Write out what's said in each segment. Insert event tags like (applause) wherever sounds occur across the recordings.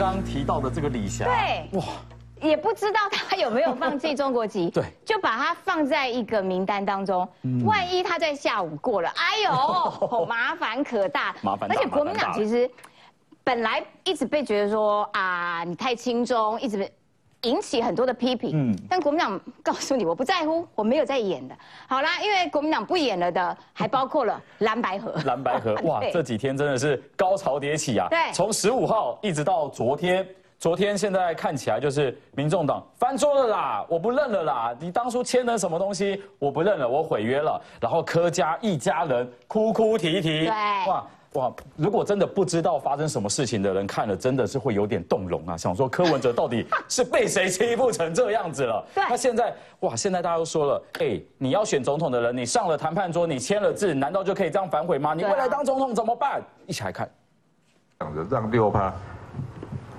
刚提到的这个李霞，对，哇，也不知道他有没有放弃中国籍，(laughs) 对，就把他放在一个名单当中，万一他在下午过了，哎呦，(laughs) 麻烦可大，麻烦，而且国民党其实本来一直被觉得说啊，你太轻中，一直。引起很多的批评，嗯，但国民党告诉你，我不在乎，我没有在演的。好啦，因为国民党不演了的，还包括了蓝白河。蓝白河，(laughs) 哇，这几天真的是高潮迭起啊！对，从十五号一直到昨天，昨天现在看起来就是民众党翻桌了啦，我不认了啦，你当初签的什么东西，我不认了，我毁约了。然后柯家一家人哭哭啼啼，对，哇。哇，如果真的不知道发生什么事情的人看了，真的是会有点动容啊！想说柯文哲到底是被谁欺负成这样子了？(laughs) 对。那现在哇，现在大家都说了，哎，你要选总统的人，你上了谈判桌，你签了字，难道就可以这样反悔吗？你未来当总统怎么办？一起来看。想着让六趴，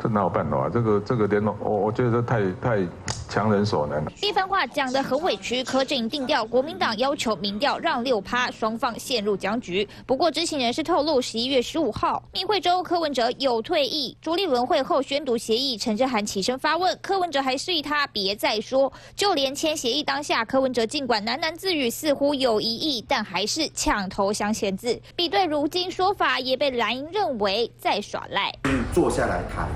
这哪有办法？这个这个联络，我我觉得太太。强人所难。一番话讲得很委屈，柯震定调，国民党要求民调让六趴，双方陷入僵局。不过知情人士透露，十一月十五号，密会周柯文哲有退役，朱立伦会后宣读协议，陈志涵起身发问，柯文哲还示意他别再说。就连签协议当下，柯文哲尽管喃喃自语，似乎有疑义，但还是抢头相签字。比对如今说法，也被蓝营认为在耍赖。坐下来谈，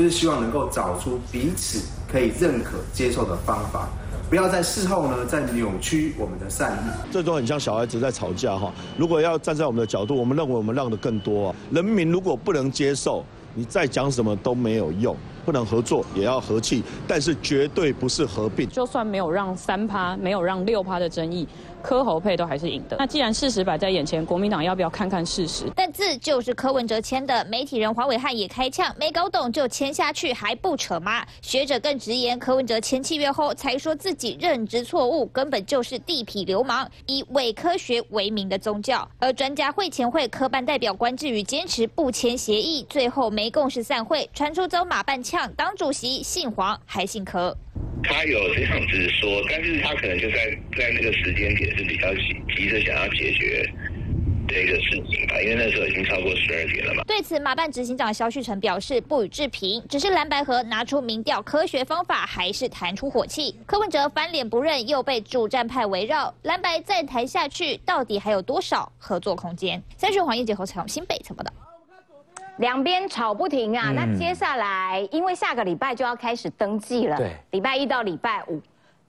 就是希望能够找出彼此。可以认可接受的方法，不要在事后呢再扭曲我们的善意。这都很像小孩子在吵架哈。如果要站在我们的角度，我们认为我们让的更多啊。人民如果不能接受，你再讲什么都没有用。不能合作也要和气，但是绝对不是合并。就算没有让三趴，没有让六趴的争议。柯侯配都还是赢的。那既然事实摆在眼前，国民党要不要看看事实？但字就是柯文哲签的，媒体人黄伟汉也开呛，没搞懂就签下去还不扯吗？学者更直言，柯文哲签契约后才说自己认知错误，根本就是地痞流氓，以伪科学为名的宗教。而专家会前会科办代表关志宇坚持不签协议，最后没共识散会，传出走马半呛，党主席姓黄还姓柯。他有这样子说，但是他可能就在在那个时间点是比较急急着想要解决这个事情吧，因为那时候已经超过十二点了嘛。对此，马办执行长肖旭成表示不予置评，只是蓝白河拿出民调科学方法，还是弹出火气。柯文哲翻脸不认，又被主战派围绕，蓝白再谈下去，到底还有多少合作空间？三讯黄叶结合采访新北怎么的？两边吵不停啊！那接下来，因为下个礼拜就要开始登记了，对，礼拜一到礼拜五，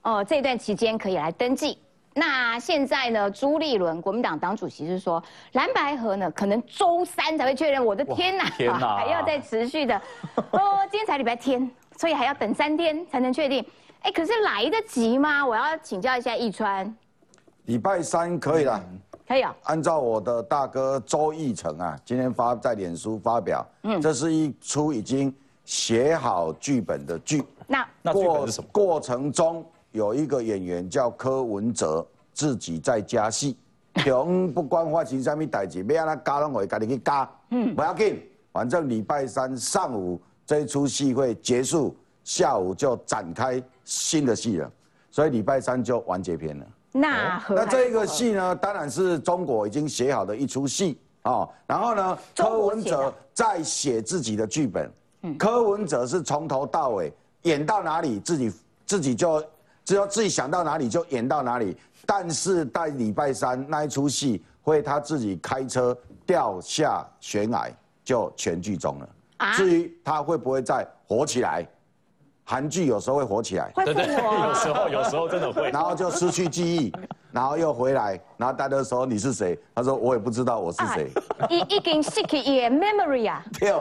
哦，这段期间可以来登记。那现在呢，朱立伦国民党党主席是说，蓝白河呢可能周三才会确认。我的天哪，天哪，(laughs) 还要再持续的哦，今天才礼拜天，所以还要等三天才能确定。哎，可是来得及吗？我要请教一下易川，礼拜三可以了。可以啊，按照我的大哥周义成啊，今天发在脸书发表，嗯，这是一出已经写好剧本的剧。那那剧本是什么？过程中有一个演员叫柯文哲，自己在加戏，(laughs) 从不管发生什么代志，要让他加拢会，家己去加，嗯，不要紧，反正礼拜三上午这一出戏会结束，下午就展开新的戏了，所以礼拜三就完结篇了。那那这个戏呢，当然是中国已经写好的一出戏啊。然后呢，柯文哲在写自己的剧本。柯文哲是从头到尾演到哪里，自己自己就只要自己想到哪里就演到哪里。但是在礼拜三那一出戏，会他自己开车掉下悬崖，就全剧终了。至于他会不会再火起来？韩剧有时候会火起来，对对，有时候有时候真的会，(laughs) 然后就失去记忆，(laughs) 然后又回来，然后大家说你是谁？他说我也不知道我是谁。已已经失去伊的 memory 啊。(laughs) 对。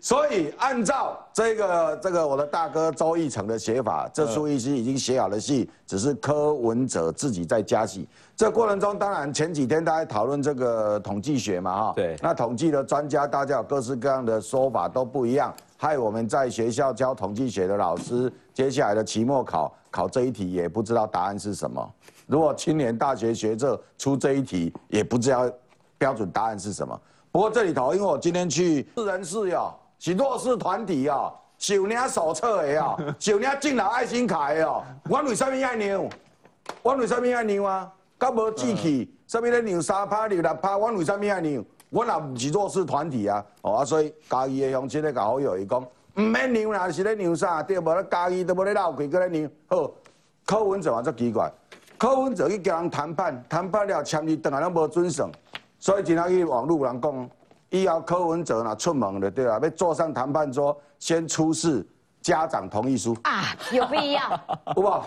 所以按照这个这个我的大哥周义成的写法，这出戏已经写好了戏，只是柯文哲自己在加戏。这过程中，当然前几天大家讨论这个统计学嘛，哈。对。那统计的专家，大家有各式各样的说法都不一样。害我们在学校教统计学的老师，接下来的期末考考这一题也不知道答案是什么。如果青年大学学者出这一题，也不知道标准答案是什么。不过这里头，因为我今天去四人室哟，是弱势团体哦，有领手册的哦，有领敬老爱心卡的哦。我为什么爱牛？我为什么爱牛啊？甲无志气，什么咧牛三趴、牛六趴，我为什么爱牛？我也不是弱势团体啊，哦啊，所以嘉义的乡亲咧甲好友伊讲，唔免让啦，是咧让啥？对无？咧嘉义都无咧闹鬼，搁咧让。好，柯文哲嘛足奇怪，柯文哲去跟人谈判，谈判了签字等下拢无准绳，所以今仔去网络有人讲，以后柯文哲若出门了，对啦，要坐上谈判桌，先出示家长同意书啊，有必要，好不好？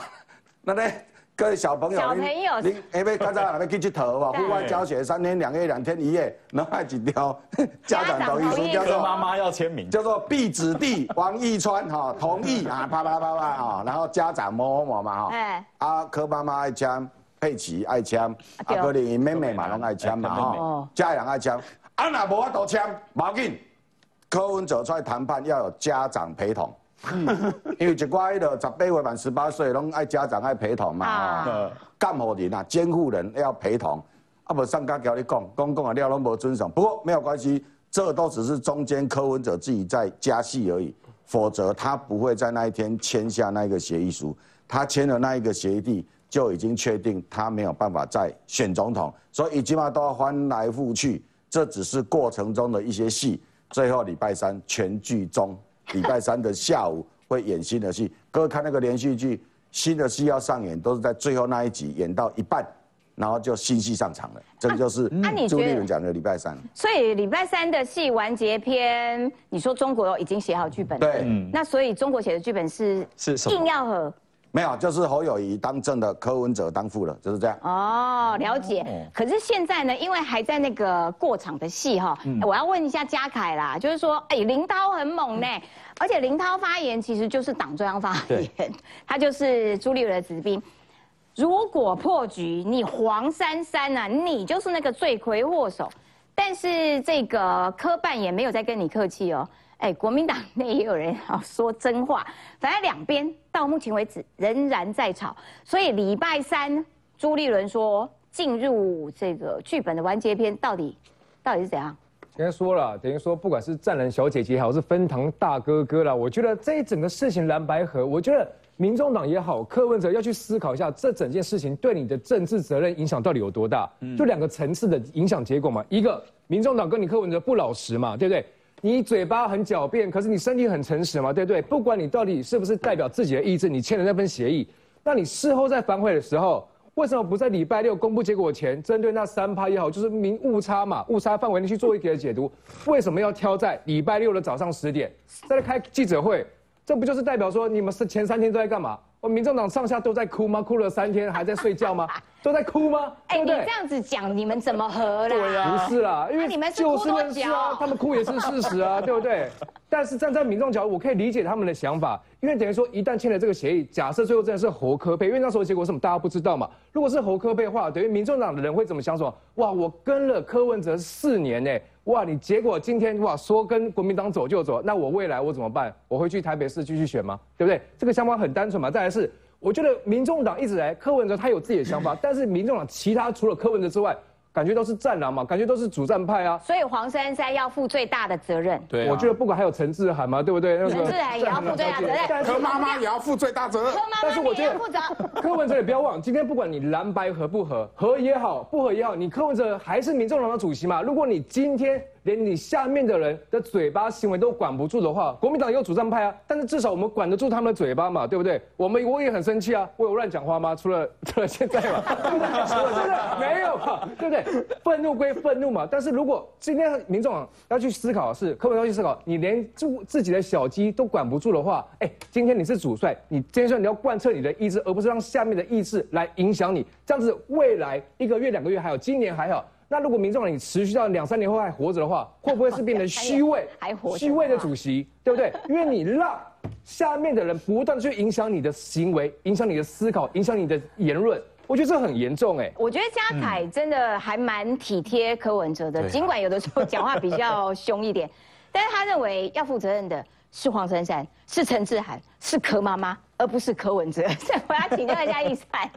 那咧。各位小朋友，小朋友，你下要刚才还要去佚佗 (laughs) 吧？户外教学三天两夜两天一夜，然后还几条 (laughs) 家长同意书，叫做妈妈要签名，叫做毕子弟王义川哈同意啊，啪啪啪啪哈，然后家长摸摸嘛哈，啊柯妈妈爱签，佩奇爱签，啊可能妹妹嘛拢爱签嘛哈，家长爱签，啊那无法度签，冇紧，柯文哲出来谈判要有家长陪同。嗯，(laughs) 因为一寡迄个十八岁满十八岁，拢爱家长爱陪同嘛，哦，监护人啊，监护人要陪同，啊无上家叫你讲，讲讲啊了拢无遵守，不过没有关系，这都只是中间柯文哲自己在加戏而已，否则他不会在那一天签下那一个协议书，他签了那一个协议就已经确定他没有办法再选总统，所以起码都要翻来覆去，这只是过程中的一些戏，最后礼拜三全剧终。礼拜三的下午会演新的戏，各位看那个连续剧，新的戏要上演，都是在最后那一集演到一半，然后就新戏上场了。这个就是朱立伦讲的礼拜三。所以礼拜三的戏完结篇，你说中国已经写好剧本了，对，那所以中国写的剧本是是硬要和。没有，就是侯友谊当正的，柯文哲当副的，就是这样。哦，了解。可是现在呢，因为还在那个过场的戏哈，我要问一下嘉凯啦，就是说，哎，林涛很猛呢，而且林涛发言其实就是党中央发言，(laughs) 他就是朱立伦的子兵。如果破局，你黄珊珊呐，你就是那个罪魁祸首。但是这个科办也没有再跟你客气哦。哎，国民党内也有人要说真话，反正两边到目前为止仍然在吵，所以礼拜三朱立伦说进入这个剧本的完结篇，到底到底是怎样？刚才说了，等于说不管是战人小姐姐也好，是分堂大哥哥了，我觉得这一整个事情蓝白河，我觉得民众党也好，柯文哲要去思考一下，这整件事情对你的政治责任影响到底有多大？就两个层次的影响结果嘛，一个民众党跟你柯文哲不老实嘛，对不对？你嘴巴很狡辩，可是你身体很诚实嘛，对不对？不管你到底是不是代表自己的意志，你签了那份协议，那你事后在反悔的时候，为什么不在礼拜六公布结果前，针对那三趴也好，就是明误差嘛，误差范围内去做一个解读？为什么要挑在礼拜六的早上十点再开记者会？这不就是代表说你们是前三天都在干嘛？我民众党上下都在哭吗？哭了三天还在睡觉吗？都在哭吗？哎，你这样子讲，你们怎么和啦？对呀，不是啦，因为你们就事论事啊，他们哭也是事实啊，(laughs) 对不对？但是站在民众角度，我可以理解他们的想法，因为等于说一旦签了这个协议，假设最后真的是侯科配，因为那时候结果什么大家不知道嘛。如果是侯科配的话，等于民众党的人会怎么想？说哇，我跟了柯文哲四年呢。哇，你结果今天哇说跟国民党走就走，那我未来我怎么办？我会去台北市继续选吗？对不对？这个想法很单纯嘛。再来是，我觉得民众党一直来柯文哲他有自己的想法，(laughs) 但是民众党其他除了柯文哲之外。感觉都是战狼嘛，感觉都是主战派啊，所以黄珊珊要负最大的责任。对，我觉得不管还有陈志涵嘛，对不对？陈志涵也要负最大责任，柯妈妈也要负最大责任。但是我觉得柯文哲也不要忘，今天不管你蓝白合不合，合也好，不合也好，你柯文哲还是民众党的主席嘛。如果你今天连你下面的人的嘴巴行为都管不住的话，国民党有主战派啊，但是至少我们管得住他们的嘴巴嘛，对不对？我们我也很生气啊，我有乱讲话吗？除了除了现在嘛，对不对？没有嘛，对不对？愤怒。归愤怒嘛，但是如果今天民众要去思考的是，柯文哲去思考，你连自自己的小鸡都管不住的话，哎，今天你是主帅，你今天说你要贯彻你的意志，而不是让下面的意志来影响你，这样子未来一个月、两个月还有今年还好，那如果民众你持续到两三年后还活着的话，会不会是变成虚位、虚位的主席，对不对？(laughs) 因为你让下面的人不断去影响你的行为，影响你的思考，影响你的言论。我觉得这很严重哎！我觉得嘉凯真的还蛮体贴柯文哲的，尽管有的时候讲话比较凶一点，但是他认为要负责任的是黄珊珊，是陈志涵，是柯妈妈，而不是柯文哲。所 (laughs) 以我要请教一下易赛。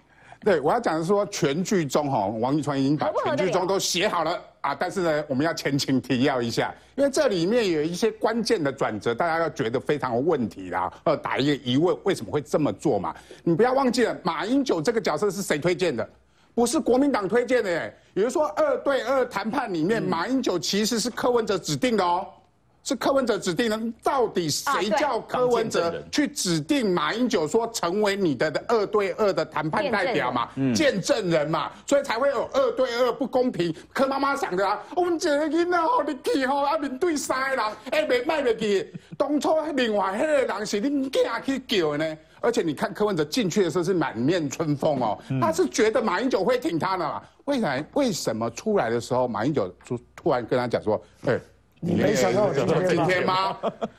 对，我要讲的是说全剧中哈，王一川已经把全剧中都写好了啊，但是呢，我们要前情提要一下，因为这里面有一些关键的转折，大家要觉得非常有问题啦，呃，打一个疑问，为什么会这么做嘛？你不要忘记了，马英九这个角色是谁推荐的？不是国民党推荐的，哎，也就是说二对二谈判里面，马英九其实是柯文哲指定的哦。是柯文哲指定的，到底谁叫柯文哲去指定马英九说成为你的的二对二的谈判代表嘛？见证人嘛，所以才会有二对二不公平。柯妈妈想的啊，我们一个囡仔吼你去吼啊面对三个人，哎袂卖袂去。当初另外迄个人是恁囝去叫的呢，而且你看柯文哲进去的时候是满面春风哦，他是觉得马英九会挺他的嘛？为啥？为什么出来的时候马英九突突然跟他讲说，哎？你没想到今天吗？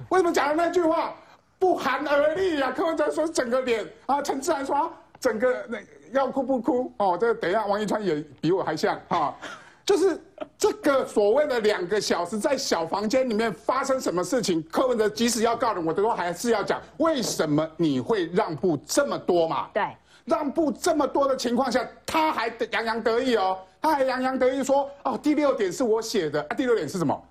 为什么讲的那句话不寒而栗呀？柯文哲说整个脸啊，陈志涵说整个那要哭不哭哦？这等一下王一川也比我还像哈，(laughs) 就是这个所谓的两个小时在小房间里面发生什么事情？柯文哲即使要告人，我都还是要讲为什么你会让步这么多嘛？对，让步这么多的情况下，他还洋洋得意哦，他还洋洋得意说哦，第六点是我写的啊，第六点是什么？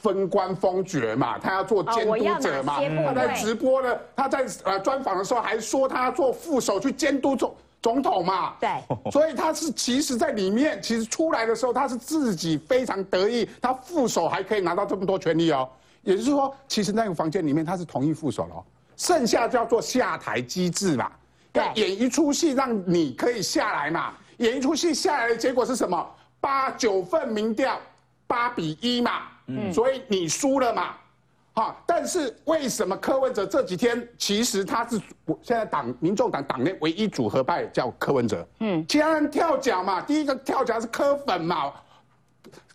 分官封爵嘛，他要做监督者嘛。他在直播呢，他在呃专访的时候还说他要做副手去监督总总统嘛。对，所以他是其实在里面，其实出来的时候他是自己非常得意，他副手还可以拿到这么多权利哦。也就是说，其实那个房间里面他是同意副手了，剩下叫做下台机制嘛。对，演一出戏让你可以下来嘛，演一出戏下来的结果是什么？八九份民调，八比一嘛。所以你输了嘛，哈！但是为什么柯文哲这几天其实他是我现在党民众党党内唯一组合派叫柯文哲，嗯，其他人跳脚嘛，第一个跳脚是柯粉嘛。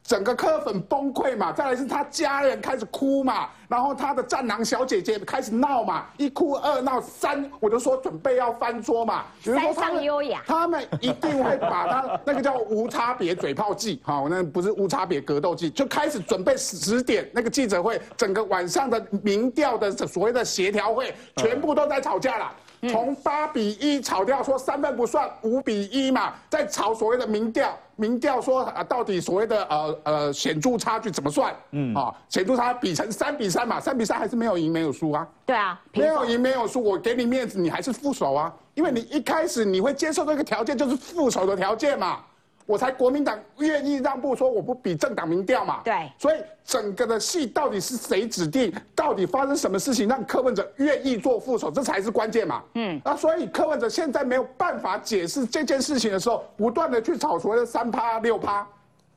整个柯粉崩溃嘛，再来是他家人开始哭嘛，然后他的战狼小姐姐开始闹嘛，一哭二闹三，我就说准备要翻桌嘛。三上优雅，他们一定会把他那个叫无差别嘴炮计，好，那不是无差别格斗计，就开始准备十点那个记者会，整个晚上的民调的所谓的协调会，全部都在吵架了。从八比一炒掉，说三分不算，五比一嘛，在炒所谓的民调，民调说啊，到底所谓的呃呃显著差距怎么算？嗯啊，显著差比成三比三嘛，三比三还是没有赢没有输啊？对啊，没有赢没有输，我给你面子，你还是副手啊，因为你一开始你会接受这个条件，就是副手的条件嘛。我才国民党愿意让步，说我不比政党民调嘛。对，所以整个的戏到底是谁指定？到底发生什么事情让柯文哲愿意做副手？这才是关键嘛。嗯，那，所以柯文哲现在没有办法解释这件事情的时候，不断的去炒所谓的三趴六趴，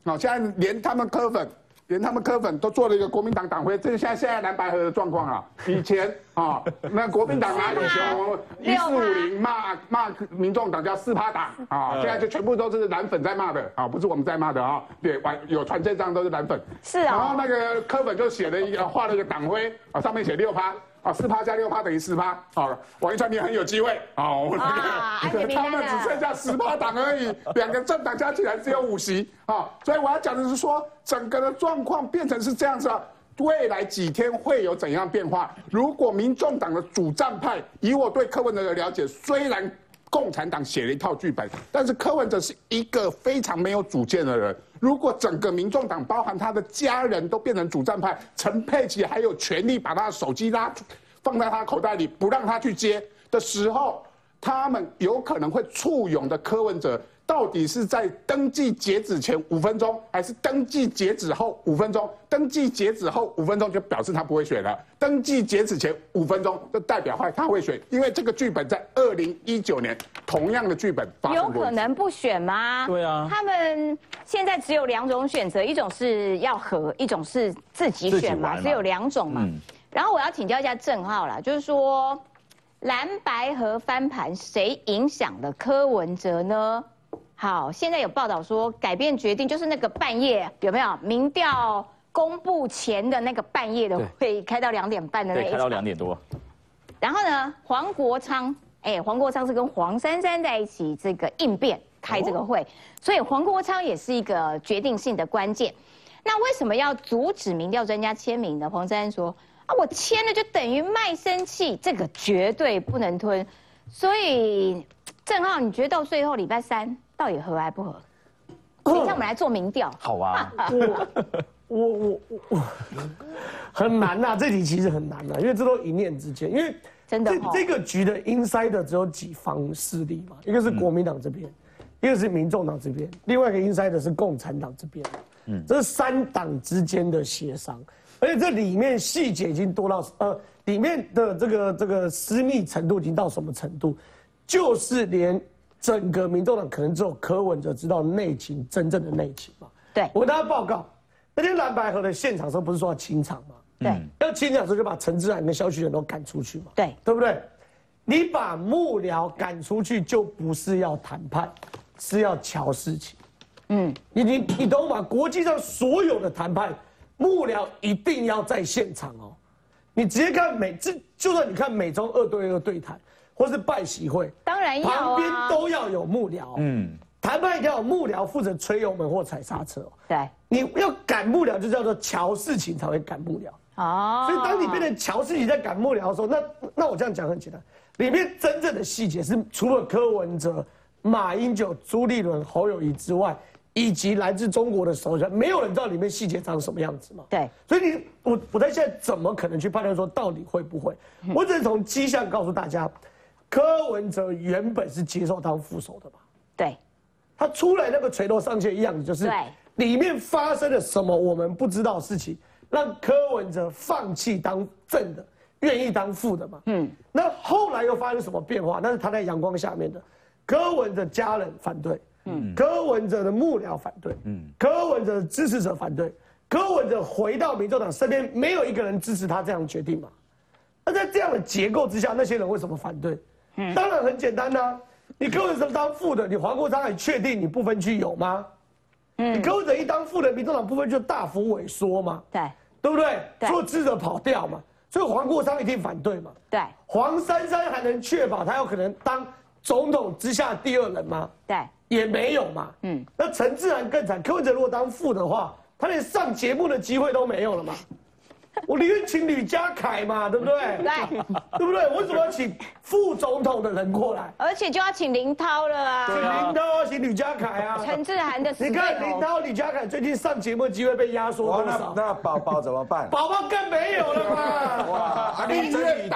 好，现在连他们柯粉。连他们科粉都做了一个国民党党徽，这是现在现在蓝白河的状况啊。(laughs) 以前啊，那国民党哪里熊一四五零骂骂民众党叫四趴党啊，现在就全部都是蓝粉在骂的啊，不是我们在骂的啊。对，完有传这张都是蓝粉。是啊。然后那个科粉就写了一个画了一个党徽啊，上面写六趴。啊，四趴加六趴等于四趴。好了，王一川你很有机会。好，(laughs) 他们只剩下十趴党而已，两个政党加起来只有五席。啊，所以我要讲的是说，整个的状况变成是这样子啊。未来几天会有怎样变化？如果民众党的主战派，以我对柯文哲的了解，虽然共产党写了一套剧本，但是柯文哲是一个非常没有主见的人。如果整个民众党，包含他的家人都变成主战派，陈佩琪还有权利把他的手机拉放在他口袋里，不让他去接的时候，他们有可能会簇拥的柯文哲。到底是在登记截止前五分钟，还是登记截止后五分钟？登记截止后五分钟就表示他不会选了。登记截止前五分钟就代表会他会选，因为这个剧本在二零一九年同样的剧本发生过。有可能不选吗？对啊。他们现在只有两种选择，一种是要和，一种是自己选嘛，只有两种嘛。然后我要请教一下郑浩啦，就是说蓝白和翻盘，谁影响了柯文哲呢？好，现在有报道说改变决定，就是那个半夜有没有民调公布前的那个半夜的会开到两点半的那开到两点多。然后呢，黄国昌，哎，黄国昌是跟黄珊珊在一起这个应变开这个会，所以黄国昌也是一个决定性的关键。那为什么要阻止民调专家签名呢？黄珊珊说啊，我签了就等于卖身契，这个绝对不能吞。所以郑浩，你觉得到最后礼拜三？到底合还不合？等一下我们来做民调。好啊。(laughs) 我我我我很难呐，这题其实很难呐，因为这都一念之间。因为真的，这这个局的 inside 只有几方势力嘛，一个是国民党这边，一个是民众党这边，另外一个 inside 是共产党这边。嗯，这是三党之间的协商，而且这里面细节已经多到呃，里面的这个这个私密程度已经到什么程度？就是连整个民众党可能只有柯文哲知道内情，真正的内情嘛。对，我跟大家报告，那天蓝白河的现场时候不是说要清场吗？对，要清场时候就把陈志涵跟萧旭仁都赶出去嘛。对，对不对？你把幕僚赶出去，就不是要谈判，是要瞧事情。嗯，你你你懂吗？国际上所有的谈判，幕僚一定要在现场哦。你直接看美，这就算你看美中二对二对谈，或是拜习会，当然要旁边都要有幕僚。嗯，谈判一定要有幕僚负责吹油门或踩刹车。对，你要赶幕僚，就叫做瞧事情才会赶幕僚。哦，所以当你变成乔事情在赶幕僚的时候，那那我这样讲很简单，里面真正的细节是除了柯文哲、马英九、朱立伦、侯友谊之外。以及来自中国的首相，没有人知道里面细节长什么样子嘛？对，所以你我我在现在怎么可能去判断说到底会不会？我只是从迹象告诉大家，柯文哲原本是接受当副手的嘛？对，他出来那个垂头丧气的样子，就是里面发生了什么我们不知道的事情，让柯文哲放弃当正的，愿意当副的嘛？嗯，那后来又发生什么变化？那是他在阳光下面的，柯文哲家人反对。嗯柯文哲的幕僚反对，嗯，柯文哲的支持者反对，柯文哲回到民众党身边，没有一个人支持他这样决定嘛？那在这样的结构之下，那些人为什么反对？嗯，当然很简单呐，你柯文哲当副的，你黄国昌，你确定你不分区有吗？嗯，你柯文哲一当副的，民众党部分就大幅萎缩嘛？对，对不对？所以支持者跑掉嘛，所以黄国昌一定反对嘛？对，黄珊珊还能确保他有可能当总统之下第二人吗？对。也没有嘛，嗯，那陈志然更惨，柯文哲如果当副的话，他连上节目的机会都没有了嘛。我宁愿请吕家凯嘛，(laughs) 对不对？对，对不对？为什么要请副总统的人过来？而且就要请林涛了啊！请林涛，请吕家凯啊！陈志涵的，你看林涛、吕家凯最近上节目机会被压缩多少？那宝宝怎么办？宝宝更没有了嘛！哇，连真宇、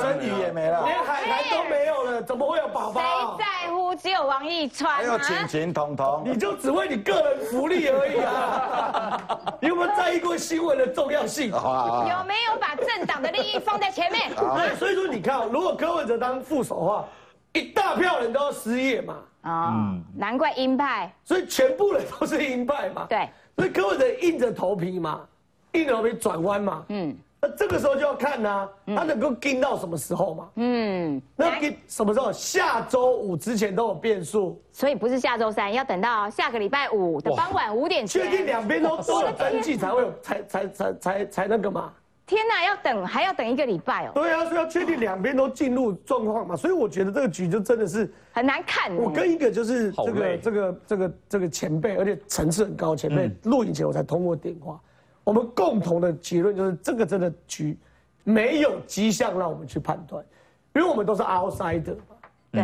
真宇也没了，连海涵都没有了，怎么会有宝宝？谁在乎？只有王一川。还有晴晴、彤彤，你就只为你个人福利而已啊！(laughs) 你有没有在意过新闻的重要性？有没有把政党的利益放在前面？对，所以说你看，如果柯文哲当副手的话，一大票人都要失业嘛。啊，难怪鹰派。所以全部人都是鹰派嘛。对。所以柯文哲硬着头皮嘛，硬着头皮转弯嘛。嗯。那这个时候就要看呢，他能够跟到什么时候嘛？嗯，那跟什么时候？下周五之前都有变数，所以不是下周三，要等到下个礼拜五的傍晚五点前，确定两边都都有登记才会有，才才才才才那个嘛。天哪，要等还要等一个礼拜哦。对啊，所以要确定两边都进入状况嘛。所以我觉得这个局就真的是很难看。我跟一个就是这个这个这个这个前辈，而且层次很高前辈录影前我才通过电话。我们共同的结论就是，这个真的局没有迹象让我们去判断，因为我们都是 outsider 嘛。对，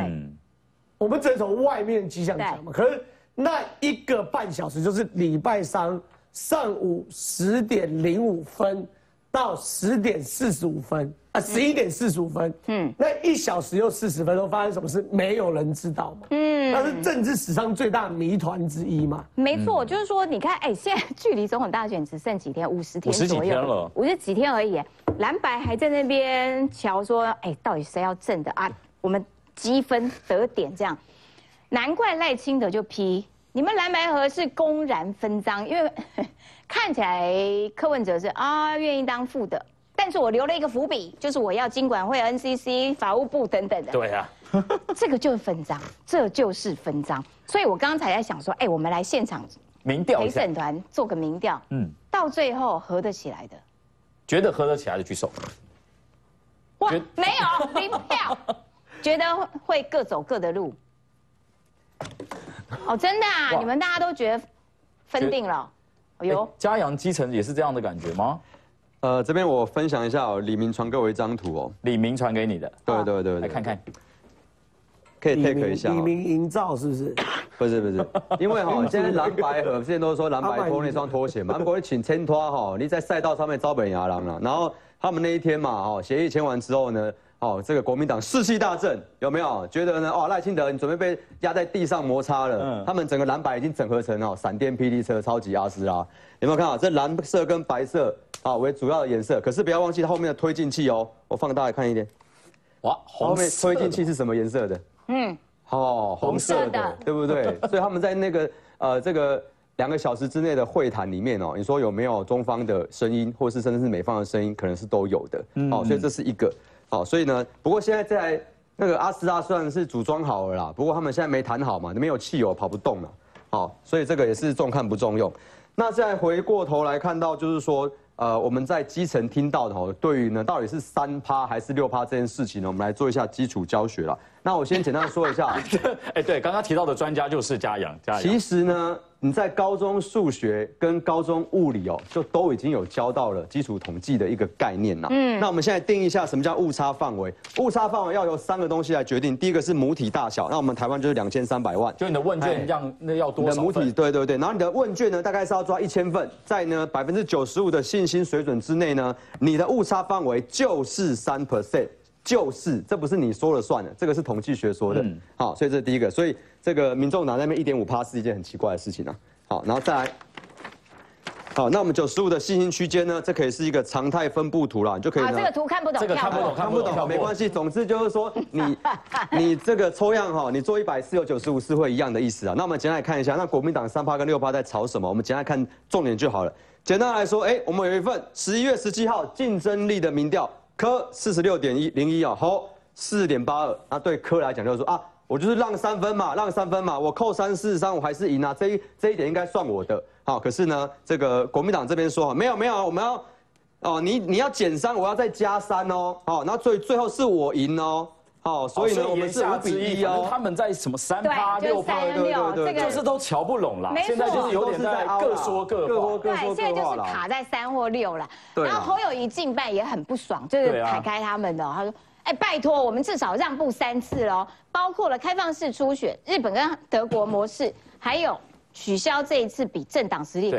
我们只能从外面迹象讲嘛。可是那一个半小时，就是礼拜三上午十点零五分到十点四十五分啊。十一点四十五分，嗯，那一小时又四十分钟，发生什么事？没有人知道嘛，嗯，那是政治史上最大谜团之一嘛。没错，就是说，你看，哎，现在距离总统大选只剩几天，五十天左右，五十几天了，五十几天而已。蓝白还在那边瞧说，哎，到底谁要正的啊？我们积分得点这样，难怪赖清德就批你们蓝白河是公然分赃，因为 (laughs) 看起来柯文哲是啊愿意当副的。但是我留了一个伏笔，就是我要经管会、NCC、法务部等等的。对啊，(laughs) 这个就是分赃，这就是分赃。所以我刚才在想说，哎，我们来现场民调陪审团做个民调，嗯，到最后合得起来的，觉得合得起来的举手。哇，没有民票，(laughs) 觉得会各走各的路。哦，真的啊？你们大家都觉得分定了？哎呦，嘉阳基层也是这样的感觉吗？呃，这边我分享一下哦，李明传给我一张图哦，李明传给你的，对对对，来看看，可以 take 一下。李明营造是不是？(coughs) 不是不是，因为哈，(laughs) 现在蓝白河，现在都说蓝白拖那双拖鞋嘛，蓝白请牵拖哈，你在赛道上面招本牙狼了。然后他们那一天嘛，哈，协议签完之后呢，哦，这个国民党士气大振，有没有觉得呢？哦，赖清德你准备被压在地上摩擦了。嗯，他们整个蓝白已经整合成哦，闪电霹雳车、超级阿斯拉，有没有看到？这蓝色跟白色啊为主要的颜色，可是不要忘记它后面的推进器哦。我放大来看一点，哇，后面推进器是什么颜色的？嗯，哦，红色的，对不对？(laughs) 所以他们在那个呃这个两个小时之内的会谈里面哦，你说有没有中方的声音，或是甚至是美方的声音，可能是都有的。嗯哦，所以这是一个。好，所以呢，不过现在在那个阿斯拉虽然是组装好了啦，不过他们现在没谈好嘛，没有汽油跑不动了。好，所以这个也是重看不重用。那再回过头来看到，就是说，呃，我们在基层听到的哦，对于呢到底是三趴还是六趴这件事情呢，我们来做一下基础教学了。那我先简单说一下，(laughs) 哎，对，刚刚提到的专家就是嘉阳，嘉阳。其实呢。你在高中数学跟高中物理哦，就都已经有教到了基础统计的一个概念啦。嗯，那我们现在定义一下什么叫误差范围？误差范围要由三个东西来决定。第一个是母体大小，那我们台湾就是两千三百万。就你的问卷样那要多少？你的母体对对对，然后你的问卷呢，大概是要抓一千份，在呢百分之九十五的信心水准之内呢，你的误差范围就是三 percent，就是这不是你说了算的，这个是统计学说的。好，所以这是第一个，所以。这个民众拿那边一点五趴是一件很奇怪的事情啊。好，然后再来，好，那我们九十五的信心区间呢？这可以是一个常态分布图啦，你就可以。啊，这个图看不懂，这个看不懂，看不懂，没关系。总之就是说，(laughs) 你你这个抽样哈，你做一百次有九十五次会一样的意思啊。那我们简单来看一下，那国民党三趴跟六趴在吵什么？我们简单看重点就好了。简单来说，哎，我们有一份十一月十七号竞争力的民调，科四十六点一零一啊，好四点八二。那对科来讲就是说啊。我就是让三分嘛，让三分嘛，我扣三四三，我还是赢啊，这一这一点应该算我的。好，可是呢，这个国民党这边说，没有没有，我们要，哦，你你要减三，我要再加三哦，好，那最最后是我赢哦，好，所以呢，我们是五比一哦。他们在什么三趴六趴，对对对，就是都瞧不拢啦。现在就是有点在各说各话，对，现在就是卡在三或六了。然后侯友谊进半也很不爽，就是凯凯他们的，他说。哎，拜托，我们至少让步三次喽，包括了开放式初选、日本跟德国模式，还有取消这一次比政党实力。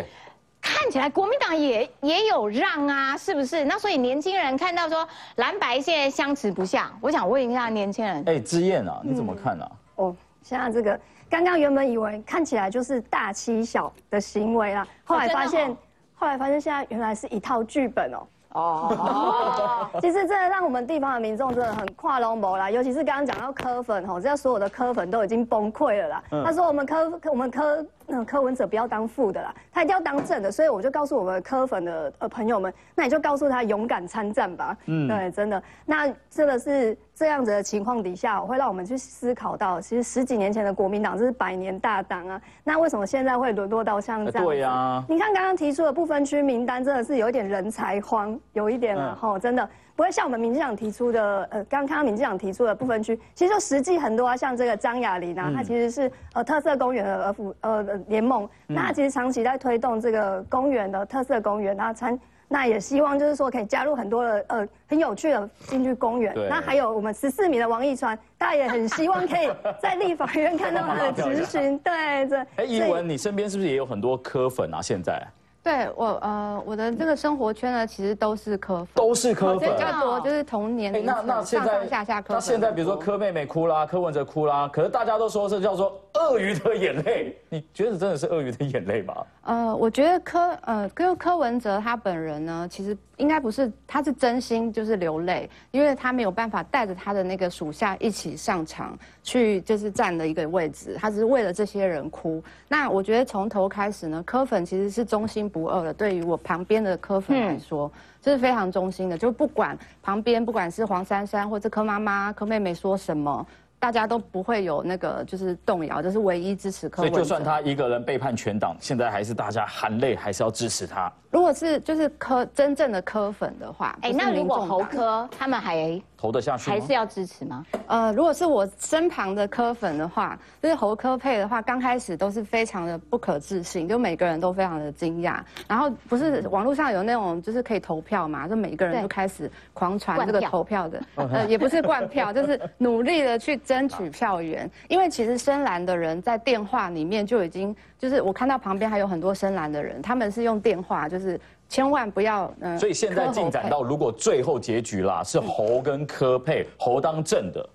看起来国民党也也有让啊，是不是？那所以年轻人看到说蓝白现在相持不下，我想问一下年轻人。哎，之燕啊，你怎么看呢？哦，现在这个刚刚原本以为看起来就是大欺小的行为啦，后来发现，后来发现现在原来是一套剧本哦。哦，(laughs) 其实真的让我们地方的民众真的很跨龙谋啦，尤其是刚刚讲到科粉吼，这所有的科粉都已经崩溃了啦。他说我们科我们科。那柯文哲不要当副的啦，他一定要当正的，所以我就告诉我们柯粉的呃朋友们，那你就告诉他勇敢参战吧。嗯，对，真的，那真的是这样子的情况底下，我会让我们去思考到，其实十几年前的国民党这是百年大党啊，那为什么现在会沦落到像这样？对呀，你看刚刚提出的不分区名单，真的是有一点人才荒，有一点了吼，真的。不会像我们民进党提出的，呃，刚刚看到民进党提出的不分区，其实就实际很多啊，像这个张雅玲啊，她其实是呃特色公园的呃府呃联盟，那她其实长期在推动这个公园的特色公园，然后参那也希望就是说可以加入很多的呃很有趣的进去公园。那还有我们十四名的王一川，大家也很希望可以在立法院看到他的 (laughs) 咨询。对对。哎，怡文，你身边是不是也有很多科粉啊？现在？对我呃，我的这个生活圈呢，其实都是科粉，都是科粉，比较多就是同年龄那那现在下下科。那现在比如说柯妹妹哭啦，柯文哲哭啦，可是大家都说是叫做鳄鱼的眼泪，你觉得真的是鳄鱼的眼泪吗？呃，我觉得柯呃柯柯文哲他本人呢，其实。应该不是，他是真心就是流泪，因为他没有办法带着他的那个属下一起上场去，就是站的一个位置，他只是为了这些人哭。那我觉得从头开始呢，柯粉其实是忠心不二的，对于我旁边的柯粉来说，这是非常忠心的，就不管旁边不管是黄珊珊或者柯妈妈、柯妹妹说什么。大家都不会有那个就是动摇，这是唯一支持柯文所以就算他一个人背叛全党，现在还是大家含泪还是要支持他。如果是就是柯真正的柯粉的话，哎，那如果侯柯他们还投得下去，还是要支持吗？呃，如果是我身旁的科粉的话，就是侯科配的话，刚开始都是非常的不可置信，就每个人都非常的惊讶。然后不是网络上有那种就是可以投票嘛，就每个人都开始狂传这个投票的，呃，也不是灌票，(laughs) 就是努力的去。争取票源，因为其实深蓝的人在电话里面就已经，就是我看到旁边还有很多深蓝的人，他们是用电话就是千万不要。所以现在进展到，如果最后结局啦是侯跟柯配，侯当正的，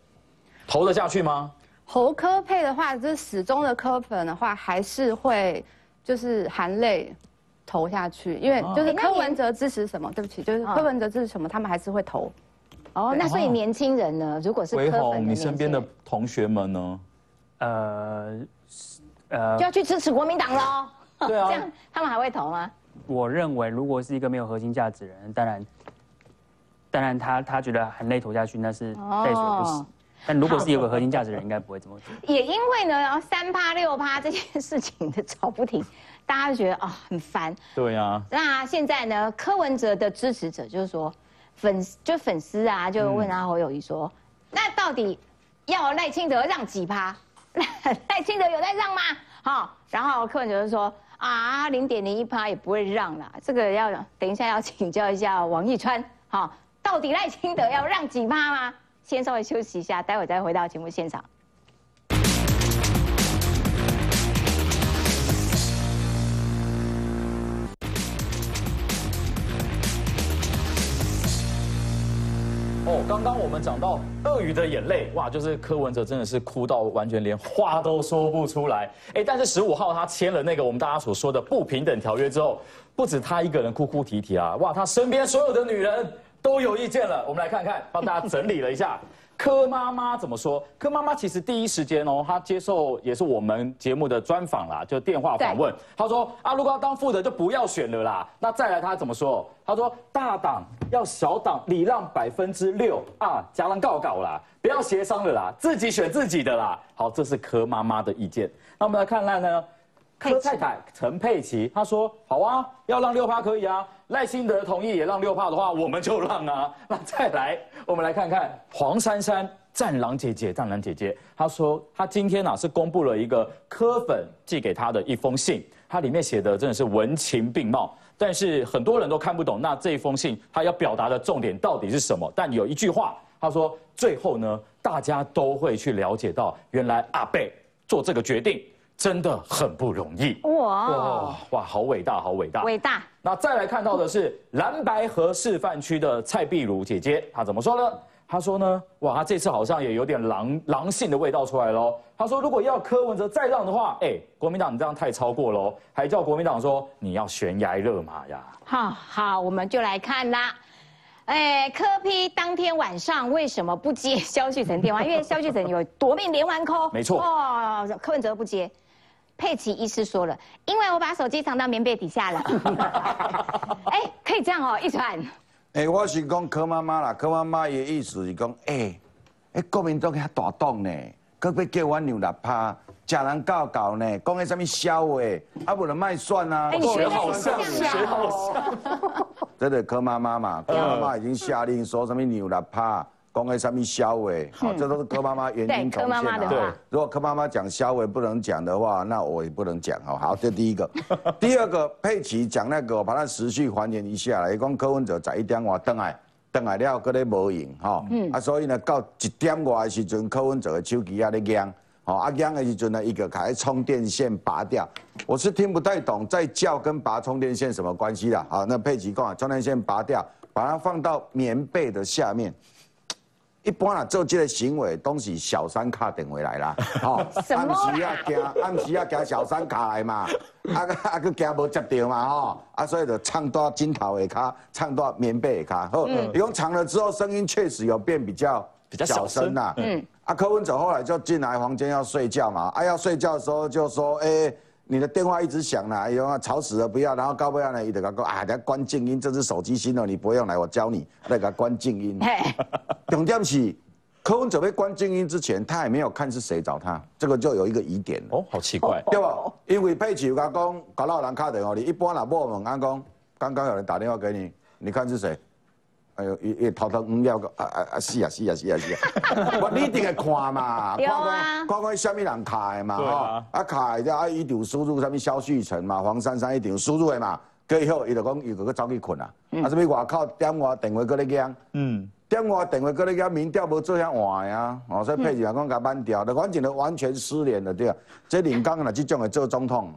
投得下去吗？侯柯配的话，就是始终的柯粉的话，还是会就是含泪投下去，因为就是柯文哲支持什么？对不起，就是柯文哲支持什么，他们还是会投。哦，那所以年轻人呢？如果是柯粉，你身边的同学们呢？呃呃，就要去支持国民党喽。对啊，这样他们还会投吗？我认为，如果是一个没有核心价值的人，当然，当然他他觉得很累投下去，那是在所不惜。但如果是有个核心价值的人，应该不会这么做。(laughs) 也因为呢，三趴六趴这件事情的吵不停，大家就觉得啊很烦。对啊。那现在呢，柯文哲的支持者就是说，粉就粉丝啊，就问阿侯友谊说，那到底要赖清德让几趴？(laughs) 赖清德有在让吗？好，然后柯文哲就说啊，零点零一趴也不会让啦。这个要等一下要请教一下王义川，好，到底赖清德要让几趴吗？先稍微休息一下，待会再回到节目现场。哦，刚刚我们讲到鳄鱼的眼泪，哇，就是柯文哲真的是哭到完全连话都说不出来。哎，但是十五号他签了那个我们大家所说的不平等条约之后，不止他一个人哭哭啼啼啊，哇，他身边所有的女人。都有意见了，我们来看看，帮大家整理了一下，柯妈妈怎么说？柯妈妈其实第一时间哦，她接受也是我们节目的专访啦，就电话访问，她说啊，如果要当副的就不要选了啦。那再来她怎么说？她说大党要小党礼让百分之六啊，加人告告啦，不要协商了啦，自己选自己的啦。好，这是柯妈妈的意见。那我们来看看呢？柯太太陈佩琪，她说好啊，要让六趴可以啊。赖清德同意也让六趴的话，我们就让啊。那再来，我们来看看黄珊珊战狼姐姐，战狼姐姐，她说她今天呢是公布了一个柯粉寄给她的一封信，它里面写的真的是文情并茂，但是很多人都看不懂。那这一封信它要表达的重点到底是什么？但有一句话，她说最后呢，大家都会去了解到，原来阿贝做这个决定。真的很不容易哇哇哇！好伟大，好伟大，伟大。那再来看到的是蓝白河示范区的蔡碧如姐姐，她怎么说呢？她说呢，哇，她这次好像也有点狼狼性的味道出来喽。她说，如果要柯文哲再让的话，哎，国民党你这样太超过喽，还叫国民党说你要悬崖勒马呀。好好，我们就来看啦。哎，柯批当天晚上为什么不接肖旭成电话？因为肖旭成有夺命连环 call，没错。哦，柯文哲不接。佩奇医师说了，因为我把手机藏到棉被底下了。(laughs) 哎，可以这样哦，一传。哎，我是讲柯妈妈啦，柯妈妈的意思是讲，哎，哎，国民党遐大党呢，可要叫我牛六趴，食人教教呢，讲个什么笑话，啊，不能卖蒜啊。哎，学好像，学好像。(laughs) 这个柯妈妈嘛，柯妈妈已经下令说什么牛六趴。公开上面消委，好，这都是柯妈妈原因 (laughs) 重现啊。对，如果柯妈妈讲消委不能讲的话，那我也不能讲。好，好，这第一个。(laughs) 第二个，佩奇讲那个，我把它时序还原一下来。讲柯文哲在一点外登来，登来了，搁咧无用，哈。嗯。啊，所以呢，到一点外的时阵，柯文哲的手机啊咧响，好，啊响的时阵呢，一个开充电线拔掉。我是听不太懂，在叫跟拔充电线什么关系啦？好，那佩奇讲，充电线拔掉，把它放到棉被的下面。一般啊，做这个行为都是小三卡电回来啦，吼，暗时啊惊，暗时啊惊小三卡来嘛，啊啊个惊无接到嘛，吼，啊所以就唱到枕头的卡，唱到棉被的卡，好，用长了之后声音确实有变比较比较小声呐，嗯，啊柯文哲后来就进来房间要睡觉嘛，啊要睡觉的时候就说，哎。你的电话一直响呢，哎呦，吵死了，不要，然后高不要呢，伊就讲讲啊，要关静音，这是手机新的，你不用来，我教你，那个关静音。(laughs) 重点是，柯文哲被关静音之前，他也没有看是谁找他，这个就有一个疑点哦，好奇怪，对吧？因为佩奇讲讲，搞到人卡电话，你一般啦，我问安讲，刚刚有人打电话给你，你看是谁？哎呦，伊伊偷偷唔了个，啊啊啊，是啊是啊是啊是啊，(laughs) 我你一定会看嘛，(laughs) 看看看看虾米人开嘛，吼，啊开的啊伊就输入啥物肖旭成嘛，黄珊珊一定输入的嘛，过以后伊就讲伊就去走去困啊，啊什物外口电话电话搁咧响，嗯，电话电话搁咧响，民调无做遐换啊，哦，所以配置来讲甲慢调，就完全都完全失联了对啊，这林刚啊即种会做总统。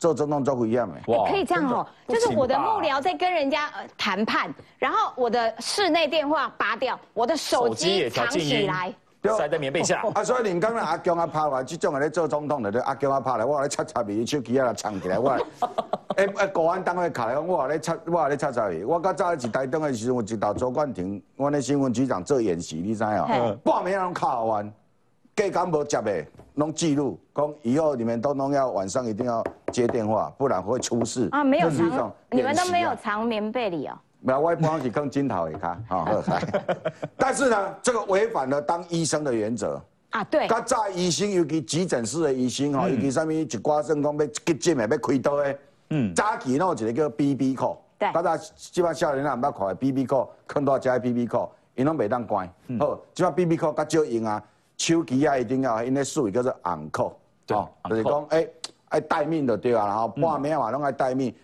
做总统做危险的。哇，可以这样哦，就是我的幕僚在跟人家谈判，然后我的室内电话拔掉，我的手机藏起来。塞在棉被下。啊，所以你刚刚阿强啊拍来，这种人咧做总统的，阿强啊拍来，我来插插伊手机啊来藏起来，我，(laughs) 诶诶，国安单位卡来，我咧插，我咧插插伊。我较早一台灯的时阵，有一道周冠廷，我那新闻局长做演习，你知影？半暝拢卡完，计讲无接的，拢记录，讲以后你们都弄要晚上一定要接电话，不然会出事。啊，没有藏，你们都没有藏棉被里哦。没有，我帮是更金头的卡，(laughs) 好，但是呢，这个违反了当医生的原则啊。对。他在医生，尤其急诊室的医生哈，尤其上面一挂针讲要急诊的，要开刀的。嗯。早期那有一个叫 B B 扣。对。刚才基本少年人毋捌看 B B 扣，看到加 B B 扣，因拢袂当关。好，基本 B B 扣较少用啊，手机啊一定要，因为术语叫做昂扣。哦。就是讲，哎，爱待命就对啊，然后半暝嘛拢爱待命。